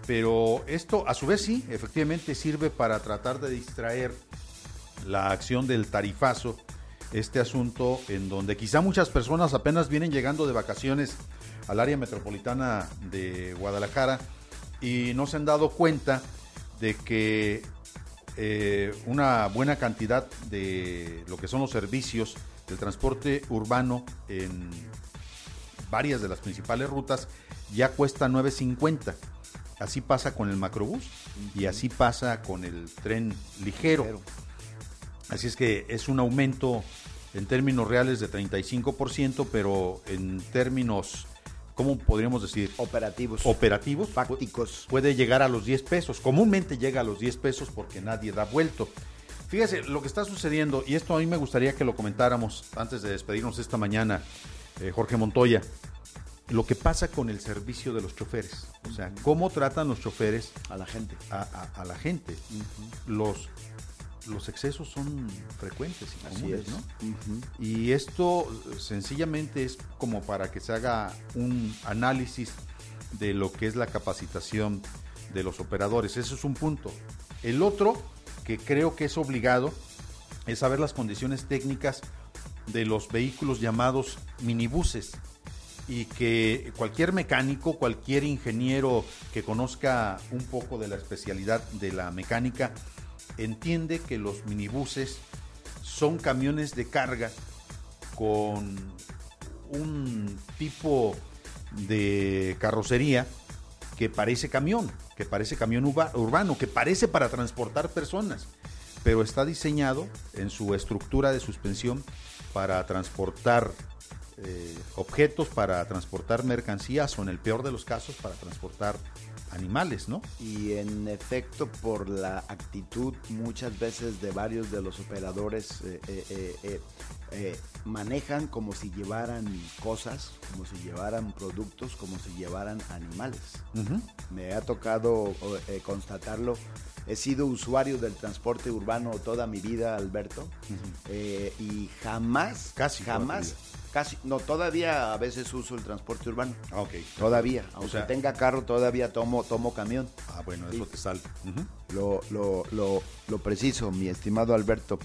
Pero esto, a su vez, sí, efectivamente sirve para tratar de distraer la acción del tarifazo, este asunto en donde quizá muchas personas apenas vienen llegando de vacaciones al área metropolitana de Guadalajara y no se han dado cuenta de que eh, una buena cantidad de lo que son los servicios del transporte urbano en varias de las principales rutas ya cuesta 9.50. Así pasa con el macrobús y así pasa con el tren ligero. Así es que es un aumento en términos reales de 35%, pero en términos, ¿cómo podríamos decir? Operativos. Operativos. Fácticos. Puede llegar a los 10 pesos. Comúnmente llega a los 10 pesos porque nadie da vuelto. Fíjese, lo que está sucediendo, y esto a mí me gustaría que lo comentáramos antes de despedirnos esta mañana, eh, Jorge Montoya, lo que pasa con el servicio de los choferes. O sea, cómo tratan los choferes a la gente. A, a- a la gente. Los, los excesos son frecuentes y comunes, es. ¿no? Y esto eh, sencillamente es como para que se haga un análisis de lo que es la capacitación de los operadores. Eso es un punto. El otro, que creo que es obligado, es saber las condiciones técnicas de los vehículos llamados minibuses y que cualquier mecánico, cualquier ingeniero que conozca un poco de la especialidad de la mecánica, entiende que los minibuses son camiones de carga con un tipo de carrocería que parece camión, que parece camión urbano, que parece para transportar personas, pero está diseñado en su estructura de suspensión para transportar eh, objetos, para transportar mercancías o en el peor de los casos para transportar animales, ¿no? Y en efecto, por la actitud muchas veces de varios de los operadores, eh, eh, eh, manejan como si llevaran cosas, como si llevaran productos, como si llevaran animales. Me ha tocado constatarlo. He sido usuario del transporte urbano toda mi vida, Alberto, y jamás, Casi jamás. Casi, no, todavía a veces uso el transporte urbano. Ah, ok. Todavía, O aunque sea- tenga carro, todavía tomo, tomo camión. Ah, bueno, Sí. eso te salva. Ujú. Lo, lo, lo, lo preciso, mi estimado Alberto.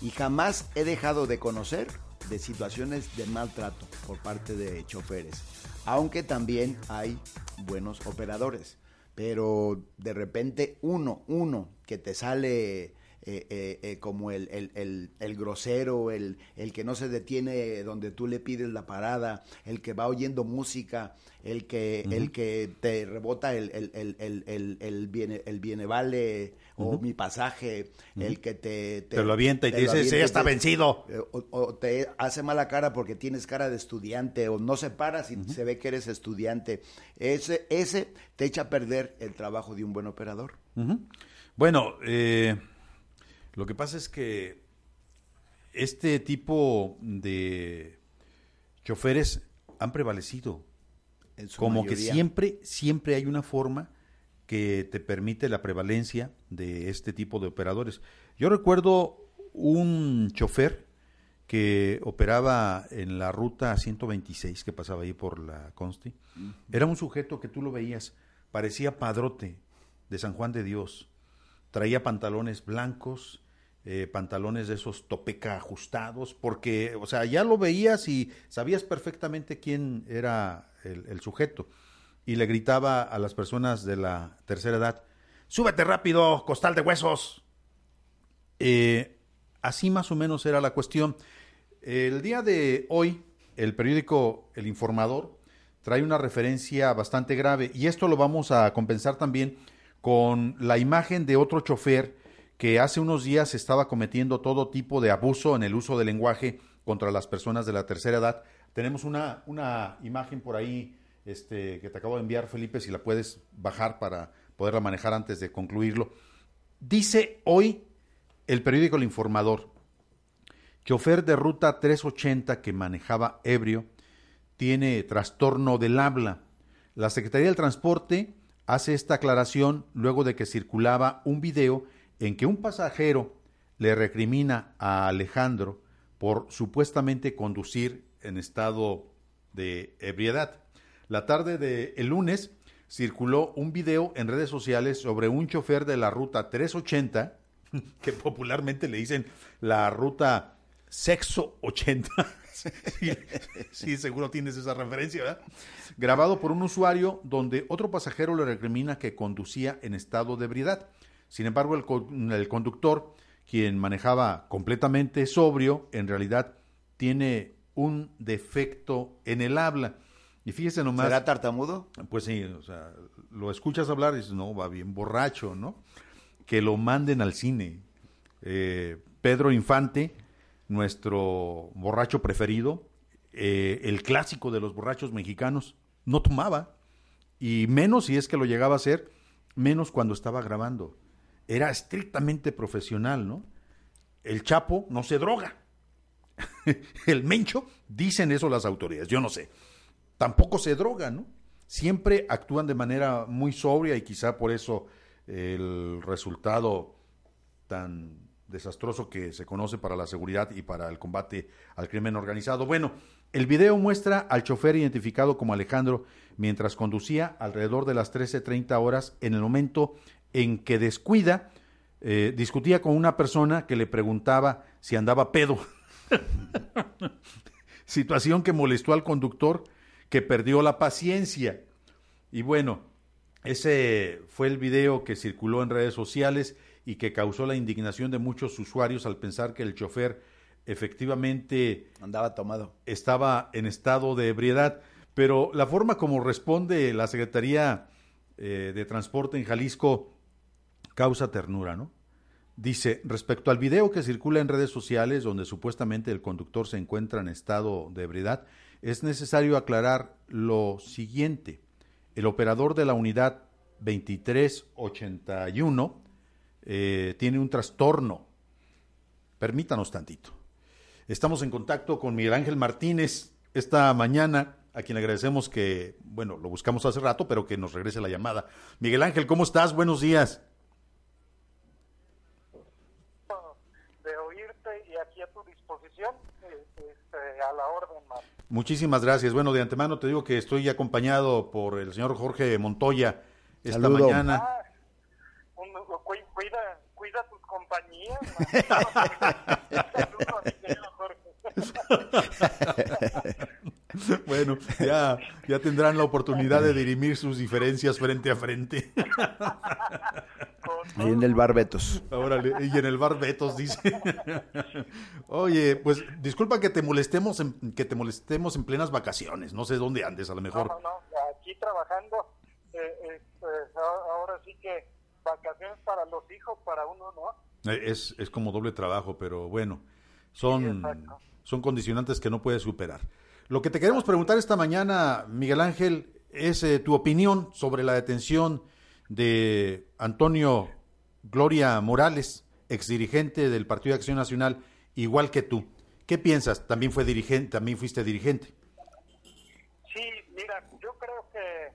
Y jamás he dejado de conocer de situaciones de maltrato por parte de choferes. Aunque también hay buenos operadores. Pero de repente uno, uno que te sale eh, eh, eh, como el, el- el- el grosero, el, el que no se detiene donde tú le pides la parada, el que va oyendo música, el que, el que te rebota el, el, el, el, el, el viene, el viene vale o mi pasaje, el que te, Te lo avienta y te lo dice, "Sí, está te- vencido". eh, O, o te hace mala cara porque tienes cara de estudiante o no se para si se ve que eres estudiante. Ese, ese te echa a perder el trabajo de un buen operador. Bueno, eh, lo que pasa es que este tipo de choferes han prevalecido. Como que siempre, siempre hay una forma que te permite la prevalencia de este tipo de operadores. Yo recuerdo un chofer que operaba en la ruta 126 que pasaba ahí por la Consti. Era un sujeto que tú lo veías, parecía padrote de San Juan de Dios. Traía pantalones blancos, eh, pantalones de esos topeca ajustados, porque, o sea, ya lo veías y sabías perfectamente quién era el, sujeto. Y le gritaba a las personas de la tercera edad, súbete rápido, costal de huesos. Eh, así más o menos era la cuestión. El día de hoy, el periódico El Informador trae una referencia bastante grave y esto lo vamos a compensar también con la imagen de otro chofer que hace unos días estaba cometiendo todo tipo de abuso en el uso del lenguaje contra las personas de la tercera edad. Tenemos una, una imagen por ahí este, que te acabo de enviar, Felipe, si la puedes bajar para poderla manejar antes de concluirlo. Dice hoy el periódico El Informador, chofer de ruta 380 que manejaba ebrio tiene trastorno del habla. La Secretaría del Transporte hace esta aclaración luego de que circulaba un video en que un pasajero le recrimina a Alejandro por supuestamente conducir en estado de ebriedad. La tarde del el lunes circuló un video en redes sociales sobre un chofer de la ruta 380, que popularmente le dicen la ruta sexo 80. sí, sí, seguro tienes esa referencia, ¿verdad? Grabado por un usuario donde otro pasajero le recrimina que conducía en estado de ebriedad. Sin embargo, el, el conductor, quien manejaba completamente sobrio, en realidad tiene un defecto en el habla. Y fíjese nomás. ¿Será tartamudo? Pues sí, o sea, lo escuchas hablar y dices, no, va bien borracho, ¿no? Que lo manden al cine. Eh, Pedro Infante, nuestro borracho preferido, eh, el clásico de los borrachos mexicanos, no tomaba. Y menos si es que lo llegaba a hacer, menos cuando estaba grabando. Era estrictamente profesional, ¿no? El Chapo no se droga. el Mencho, dicen eso las autoridades, yo no sé tampoco se drogan, ¿no? Siempre actúan de manera muy sobria y quizá por eso el resultado tan desastroso que se conoce para la seguridad y para el combate al crimen organizado. Bueno, el video muestra al chofer identificado como Alejandro mientras conducía alrededor de las 13.30 horas en el momento en que descuida, eh, discutía con una persona que le preguntaba si andaba pedo. Situación que molestó al conductor que perdió la paciencia. Y bueno, ese fue el video que circuló en redes sociales y que causó la indignación de muchos usuarios al pensar que el chofer efectivamente andaba tomado. Estaba en estado de ebriedad, pero la forma como responde la Secretaría eh, de Transporte en Jalisco causa ternura, ¿no? Dice, respecto al video que circula en redes sociales donde supuestamente el conductor se encuentra en estado de ebriedad, es necesario aclarar lo siguiente. El operador de la unidad 2381 eh, tiene un trastorno. Permítanos tantito. Estamos en contacto con Miguel Ángel Martínez esta mañana, a quien agradecemos que, bueno, lo buscamos hace rato, pero que nos regrese la llamada. Miguel Ángel, ¿cómo estás? Buenos días. de oírte y aquí a tu disposición, eh, este, a la orden. Muchísimas gracias. Bueno, de antemano te digo que estoy acompañado por el señor Jorge Montoya esta Saludo. mañana. Ah, un- cuida, cuida tus compañías. Saludos, Jorge. Bueno, ya, ya tendrán la oportunidad de dirimir sus diferencias frente a frente. Ahí en el bar Betos. Órale, y en el bar Betos dice. Oye, pues disculpa que te molestemos en, que te molestemos en plenas vacaciones. No sé dónde andes, a lo mejor. no, no, aquí trabajando, eh, este, a- ahora sí que vacaciones para los hijos, para uno, ¿no? Eh, Es, es como doble trabajo, pero bueno, son, son condicionantes que no puedes superar. Lo que te queremos preguntar esta mañana, Miguel Ángel, es eh, tu opinión sobre la detención de Antonio Gloria Morales, exdirigente del Partido de Acción Nacional, igual que tú. ¿Qué piensas? También fue dirigente, también fuiste dirigente. Sí, mira, yo creo que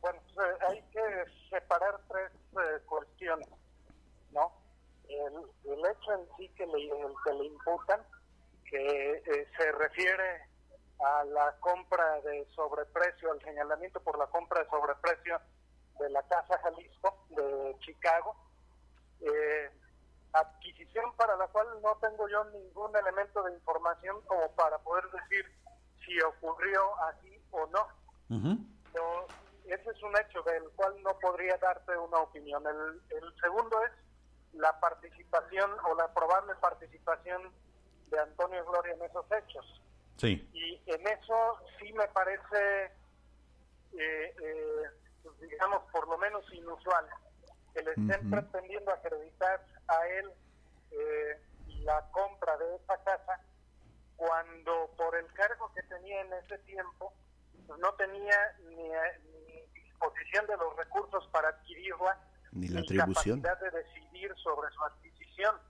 bueno, pues, eh, hay que separar tres eh, cuestiones, ¿no? El, hecho en sí que le, el imputan, que eh, se refiere a la compra de sobreprecio, al señalamiento por la compra de sobreprecio de la Casa Jalisco de Chicago, eh, adquisición para la cual no tengo yo ningún elemento de información como para poder decir si ocurrió así o no. Pero ese es un hecho del cual no podría darte una opinión. El, el segundo es la participación o la probable participación de Antonio Gloria en esos hechos. Sí. Y en eso sí me parece, eh, eh, pues, digamos, por lo menos inusual, que le estén pretendiendo acreditar a él eh, la compra de esa casa cuando por el cargo que tenía en ese tiempo pues, no tenía ni, eh, ni disposición de los recursos para adquirirla Ni la atribución. capacidad de decidir sobre su adquisición.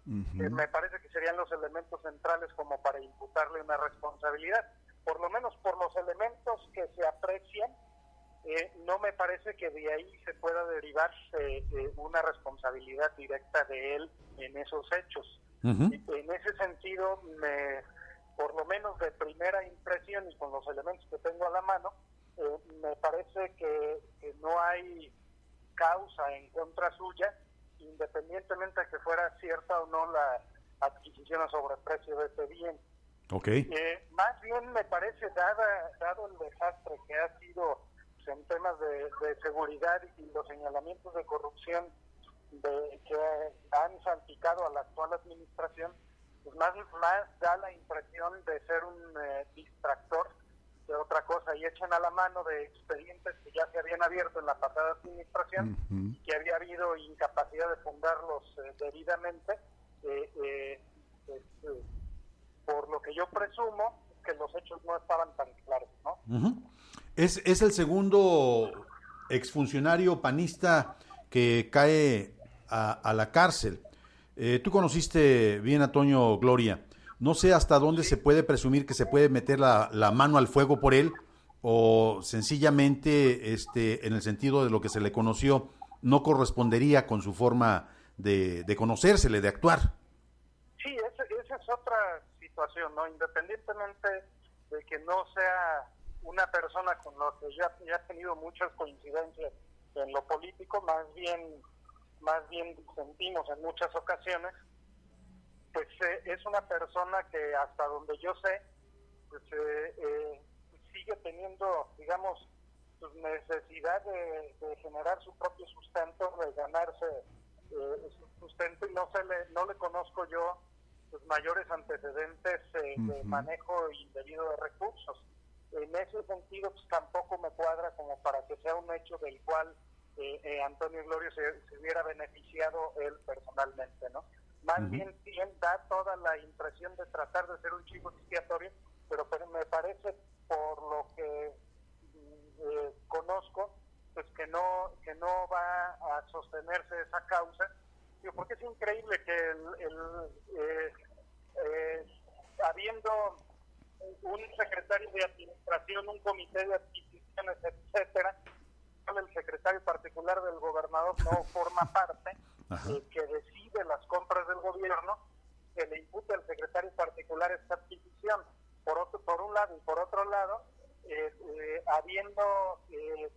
Eh, me parece que serían los elementos centrales como para imputarle una responsabilidad. Por lo menos por los elementos que se aprecian, eh, no me parece que de ahí se pueda derivar eh, una responsabilidad directa de él en esos hechos. En ese sentido, me, por lo menos de primera impresión y con los elementos que tengo a la mano, eh, me parece que, que no hay causa en contra suya, independientemente de que fuera cierta o no la adquisición a sobreprecio de este bien. Ok. Eh, más bien me parece, dada, dado el desastre que ha sido pues, en temas de, de seguridad y los señalamientos de corrupción de, que han salpicado a la actual administración, pues más, más da la impresión de ser un eh, distractor de otra cosa y echan a la mano de expedientes que ya se habían abierto en la pasada administración, que había habido incapacidad de fundarlos eh, debidamente, eh, eh, por lo que yo presumo que los hechos no estaban tan claros, ¿no? Es, es el segundo exfuncionario panista que cae a, a la cárcel. Eh, tú conociste bien a Toño Gloria. No sé hasta dónde se puede presumir que se puede meter la, la mano al fuego por él o sencillamente, este, en el sentido de lo que se le conoció, no correspondería con su forma de, de conocérsele, de actuar. Sí, ese- esa es otra situación, ¿no? Independientemente de que no sea una persona con la que ya, ya ha tenido muchas coincidencias en lo político, más bien, más bien sentimos en muchas ocasiones, pues eh, es una persona que hasta donde yo sé, pues eh, eh, sigue teniendo, digamos, necesidad de, de generar su propio sustento, de ganarse eh, su sustento y no se le, no le conozco yo pues, mayores antecedentes eh, de manejo indebido de recursos. En ese sentido, pues tampoco me cuadra como para que sea un hecho del cual eh, eh, Antonio Glorio se, se hubiera beneficiado él personalmente, ¿no? Más bien, bien da toda la impresión de tratar de ser un chivo expiatorio, pero, pero me parece por lo que mm, eh, conozco, pues que no que no va a sostenerse esa causa, Digo, porque es increíble que el, el, eh, eh, habiendo un secretario de administración, un comité de adquisiciones, etcétera, el secretario particular del gobernador no forma parte, eh, que decide las compras del gobierno, que le impute al secretario particular esta adquisición. Por otro, por un lado y por otro lado, eh, eh, habiendo eh,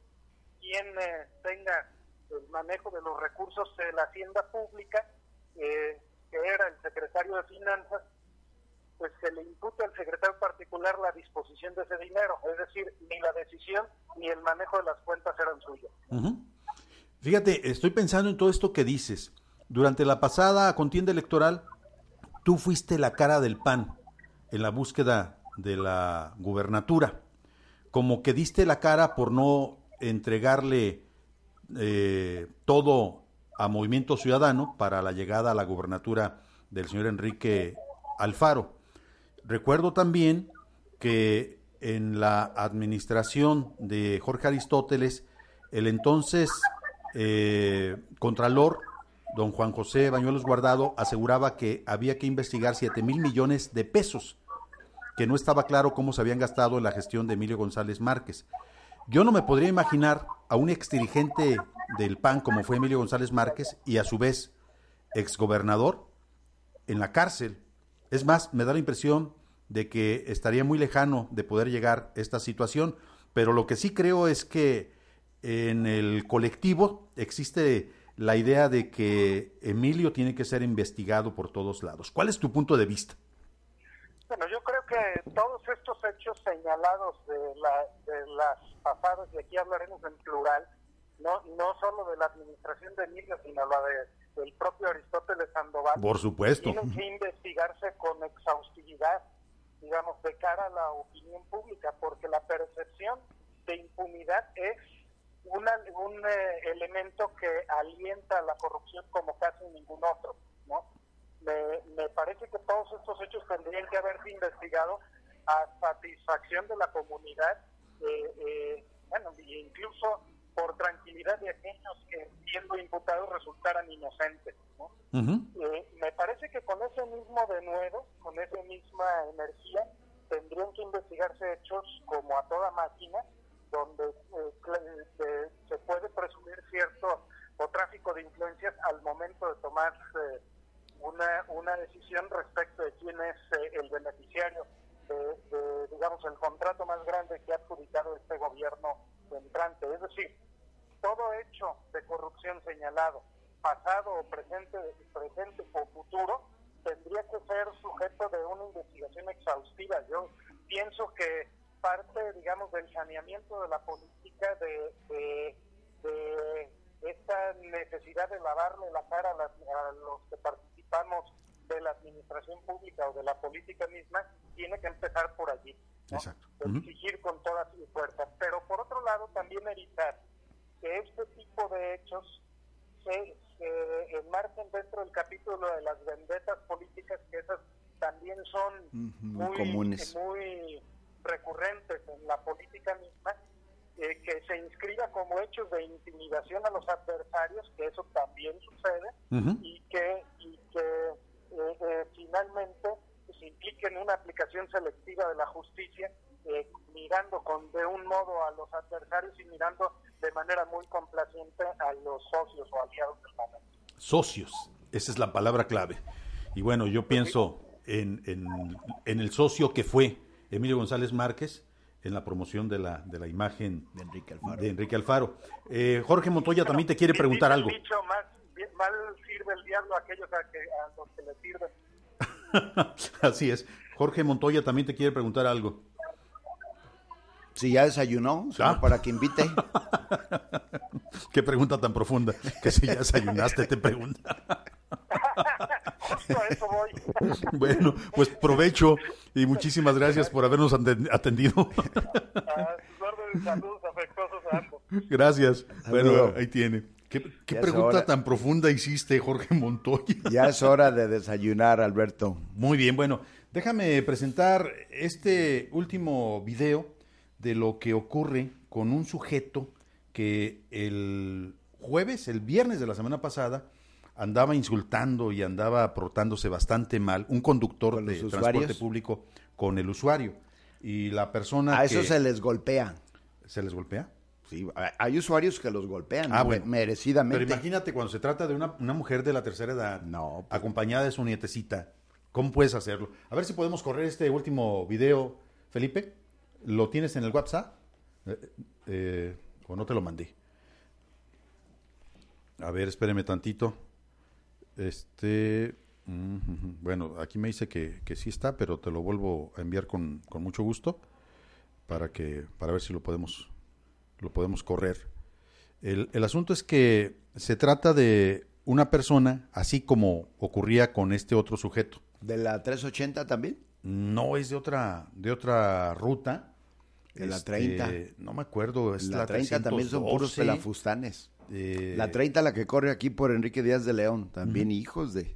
quien eh, tenga el manejo de los recursos de la hacienda pública, eh, que era el secretario de finanzas, pues se le imputa al secretario particular la disposición de ese dinero, es decir, ni la decisión ni el manejo de las cuentas eran suyos. Ujú. Fíjate, estoy pensando en todo esto que dices. Durante la pasada contienda electoral, tú fuiste la cara del PAN en la búsqueda de la gubernatura. Como que diste la cara por no entregarle eh, todo a Movimiento Ciudadano para la llegada a la gubernatura del señor Enrique Alfaro. Recuerdo también que en la administración de Jorge Aristóteles, el entonces eh, Contralor, don Juan José Bañuelos Guardado, aseguraba que había que investigar 7 mil millones de pesos, que no estaba claro cómo se habían gastado en la gestión de Emilio González Márquez. Yo no me podría imaginar a un exdirigente del PAN como fue Emilio González Márquez y a su vez exgobernador en la cárcel. Es más, me da la impresión de que estaría muy lejano de poder llegar esta situación, pero lo que sí creo es que en el colectivo existe la idea de que Emilio tiene que ser investigado por todos lados. ¿Cuál es tu punto de vista? Bueno, yo creo que todos estos hechos señalados de, la, de las pasadas, y aquí hablaremos en plural, no, no solo de la administración de Emilio, sino la de, del propio Aristóteles Sandoval, Por supuesto. tienen que investigarse con exhaustividad, digamos, de cara a la opinión pública, porque la percepción de impunidad es una, un eh, elemento que alienta la corrupción como casi ningún otro, ¿no? Me, me parece que todos estos hechos tendrían que haberse investigado a satisfacción de la comunidad, eh, eh, bueno, incluso por tranquilidad de aquellos que siendo imputados resultaran inocentes, ¿no parece que con ese mismo denuedo, con esa misma energía, tendrían que investigarse hechos como a toda máquina, donde eh, cl- eh, se puede presumir cierto o tráfico de influencias al momento de tomar eh, una, una decisión respecto de quién es eh, el beneficiario de, el contrato más grande que ha adjudicado este gobierno entrante. Es decir, todo hecho de corrupción señalado, pasado o presente, presente o futuro, tendría que ser sujeto de una investigación exhaustiva. Yo pienso que parte, digamos, del saneamiento de la política de, de, de esta necesidad de lavarle la cara a, las, a los que participamos de la administración pública o de la política misma, tiene que empezar por allí. ¿no? Exacto. Exigir con todas sus fuerzas. Pero por otro lado, también evitar que este tipo de hechos se, se enmarquen dentro del capítulo de las vendetas políticas, que esas también son muy muy, comunes. muy recurrentes en la política misma, eh, que se inscriba como hechos de intimidación a los adversarios, que eso también sucede, Ujú. y que, y que eh, eh, finalmente se implique en una aplicación selectiva de la justicia, eh, mirando con de un modo a los adversarios y mirando de manera muy complaciente a los socios o aliados del momento. Socios, esa es la palabra clave. Y bueno, yo pienso en, en- en el socio que fue Emilio González Márquez en la promoción de la, de la imagen De Enrique Alfaro. de Enrique Alfaro. Eh, Jorge Montoya también te quiere preguntar algo. dicho, más, mal sirve el diablo a aquellos a, que, a los que le sirven. Así es. Jorge Montoya también te quiere preguntar algo. Si ya desayunó, Ah. para que invite. Qué pregunta tan profunda. Que si ya desayunaste, te pregunta. Justo a eso voy. Bueno, pues provecho y muchísimas gracias por habernos aten- atendido. A sus órdenes, saludos afectuosos a ambos. Gracias. Bueno, ahí tiene. ¿Qué, pregunta tan profunda hiciste, Jorge Montoya? Ya es hora de desayunar, Alberto. Muy bien, bueno, déjame presentar este último video de lo que ocurre con un sujeto que el jueves, el viernes de la semana pasada, andaba insultando y andaba portándose bastante mal, un conductor ¿Con de transporte público con el usuario. Y la persona A eso que- se les golpea. ¿Se les golpea? Sí, hay usuarios que los golpean Ah, bueno. merecidamente. Pero imagínate cuando se trata de una, una mujer de la tercera edad, No, pues- acompañada de su nietecita, ¿cómo puedes hacerlo? A ver si podemos correr este último video, Felipe. ¿Lo tienes en el WhatsApp? Eh, eh, ¿O no te lo mandé? A ver, espéreme tantito. Este, bueno, aquí me dice que, que sí está, pero te lo vuelvo a enviar con, con mucho gusto para que para ver si lo podemos lo podemos correr. El, el asunto es que se trata de una persona, así como ocurría con este otro sujeto. ¿De la 380 también? No es de otra, de otra ruta. De la Este, 30. No me acuerdo. Es la la, 30 también son puros 312. pelafustanes. Eh, La 30 la que corre aquí por Enrique Díaz de León. También hijos de...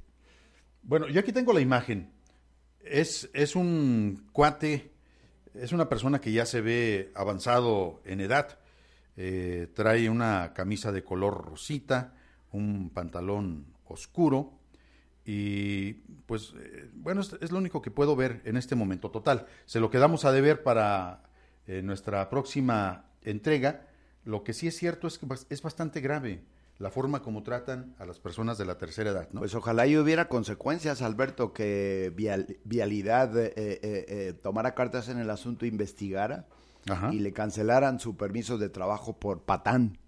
Bueno, yo aquí tengo la imagen. Es, es un cuate, es una persona que ya se ve avanzado en edad. Eh, trae una camisa de color rosita, un pantalón oscuro y pues eh, bueno, es, es lo único que puedo ver en este momento total. Se lo quedamos a deber para eh, nuestra próxima entrega. Lo que sí es cierto es que es bastante grave la forma como tratan a las personas de la tercera edad. ¿no? Pues ojalá y hubiera consecuencias, Alberto, que Vial- Vialidad eh, eh, eh, tomara cartas en el asunto, investigara Ajá. y le cancelaran su permiso de trabajo por patán.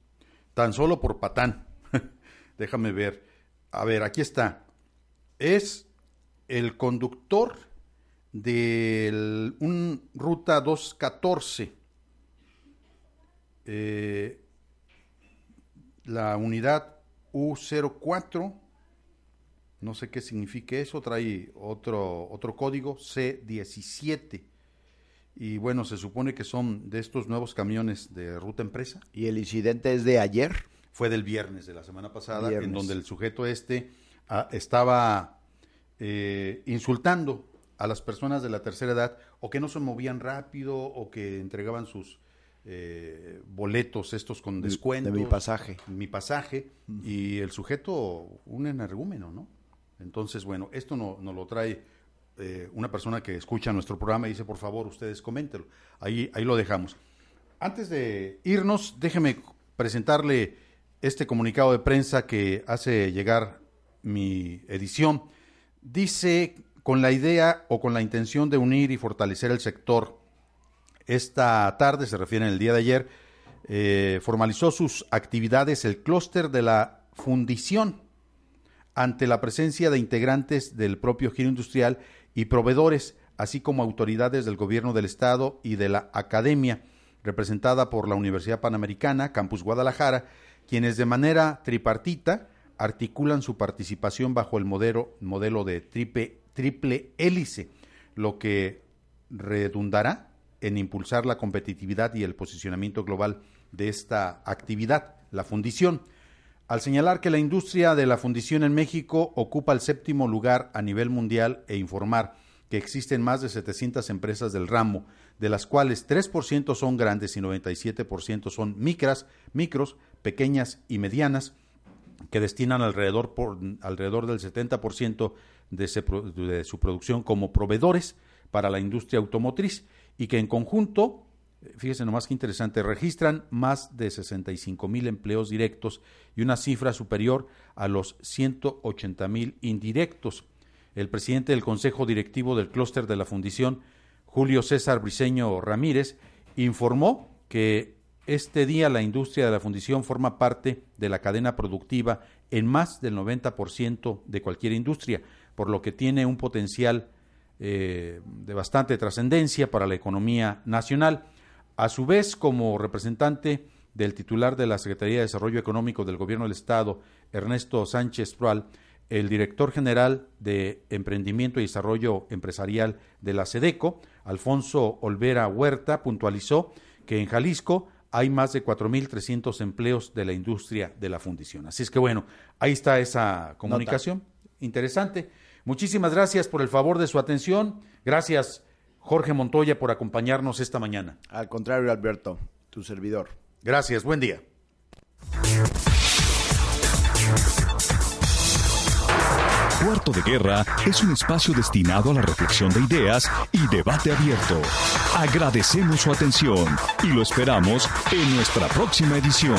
Tan solo por patán. Déjame ver. A ver, aquí está. Es el conductor de un ruta 214. Eh, la unidad U04. No sé qué significa eso. Trae otro, otro código C17. Y bueno, se supone que son de estos nuevos camiones de ruta empresa. ¿Y el incidente es de ayer? Fue del viernes de la semana pasada, Viernes. en donde el sujeto este ah, estaba eh, insultando a las personas de la tercera edad o que no se movían rápido o que entregaban sus eh, boletos estos con De- descuentos. de mi pasaje. Mi pasaje. Y el sujeto, un energúmeno, ¿no? Entonces, bueno, esto no, nos lo trae eh, una persona que escucha nuestro programa y dice, por favor, ustedes coméntenlo. Ahí, ahí lo dejamos. Antes de irnos, déjeme presentarle este comunicado de prensa que hace llegar mi edición. Dice, con la idea o con la intención de unir y fortalecer el sector. Esta tarde, se refiere el día de ayer, eh, formalizó sus actividades el clúster de la fundición ante la presencia de integrantes del propio giro industrial y proveedores, así como autoridades del gobierno del estado y de la academia, representada por la Universidad Panamericana, Campus Guadalajara, quienes de manera tripartita articulan su participación bajo el modelo, modelo de triple, triple hélice, lo que redundará en impulsar la competitividad y el posicionamiento global de esta actividad, la fundición. Al señalar que la industria de la fundición en México ocupa el séptimo lugar a nivel mundial e informar que existen más de 700 empresas del ramo, de las cuales 3% son grandes y 97% son micras, micros, pequeñas y medianas, que destinan alrededor, por, alrededor del 70% de, de su producción como proveedores para la industria automotriz y que en conjunto, fíjese nomás que interesante, registran más de 65 mil empleos directos y una cifra superior a los 180 mil indirectos. El presidente del Consejo Directivo del Clúster de la Fundición, Julio César Briceño Ramírez, informó que este día la industria de la fundición forma parte de la cadena productiva en más del 90% de cualquier industria, por lo que tiene un potencial eh, de bastante trascendencia para la economía nacional. A su vez, como representante del titular de la Secretaría de Desarrollo Económico del Gobierno del Estado, Ernesto Sánchez Prual, el director general de Emprendimiento y Desarrollo Empresarial de la SEDECO, Alfonso Olvera Huerta, puntualizó que en Jalisco hay más de 4.300 empleos de la industria de la fundición. Así es que bueno, ahí está esa comunicación. Interesante. Muchísimas gracias por el favor de su atención. Gracias, Jorge Montoya, por acompañarnos esta mañana. Al contrario, Alberto, tu servidor. Gracias, buen día. Cuarto de Guerra es un espacio destinado a la reflexión de ideas y debate abierto. Agradecemos su atención y lo esperamos en nuestra próxima edición.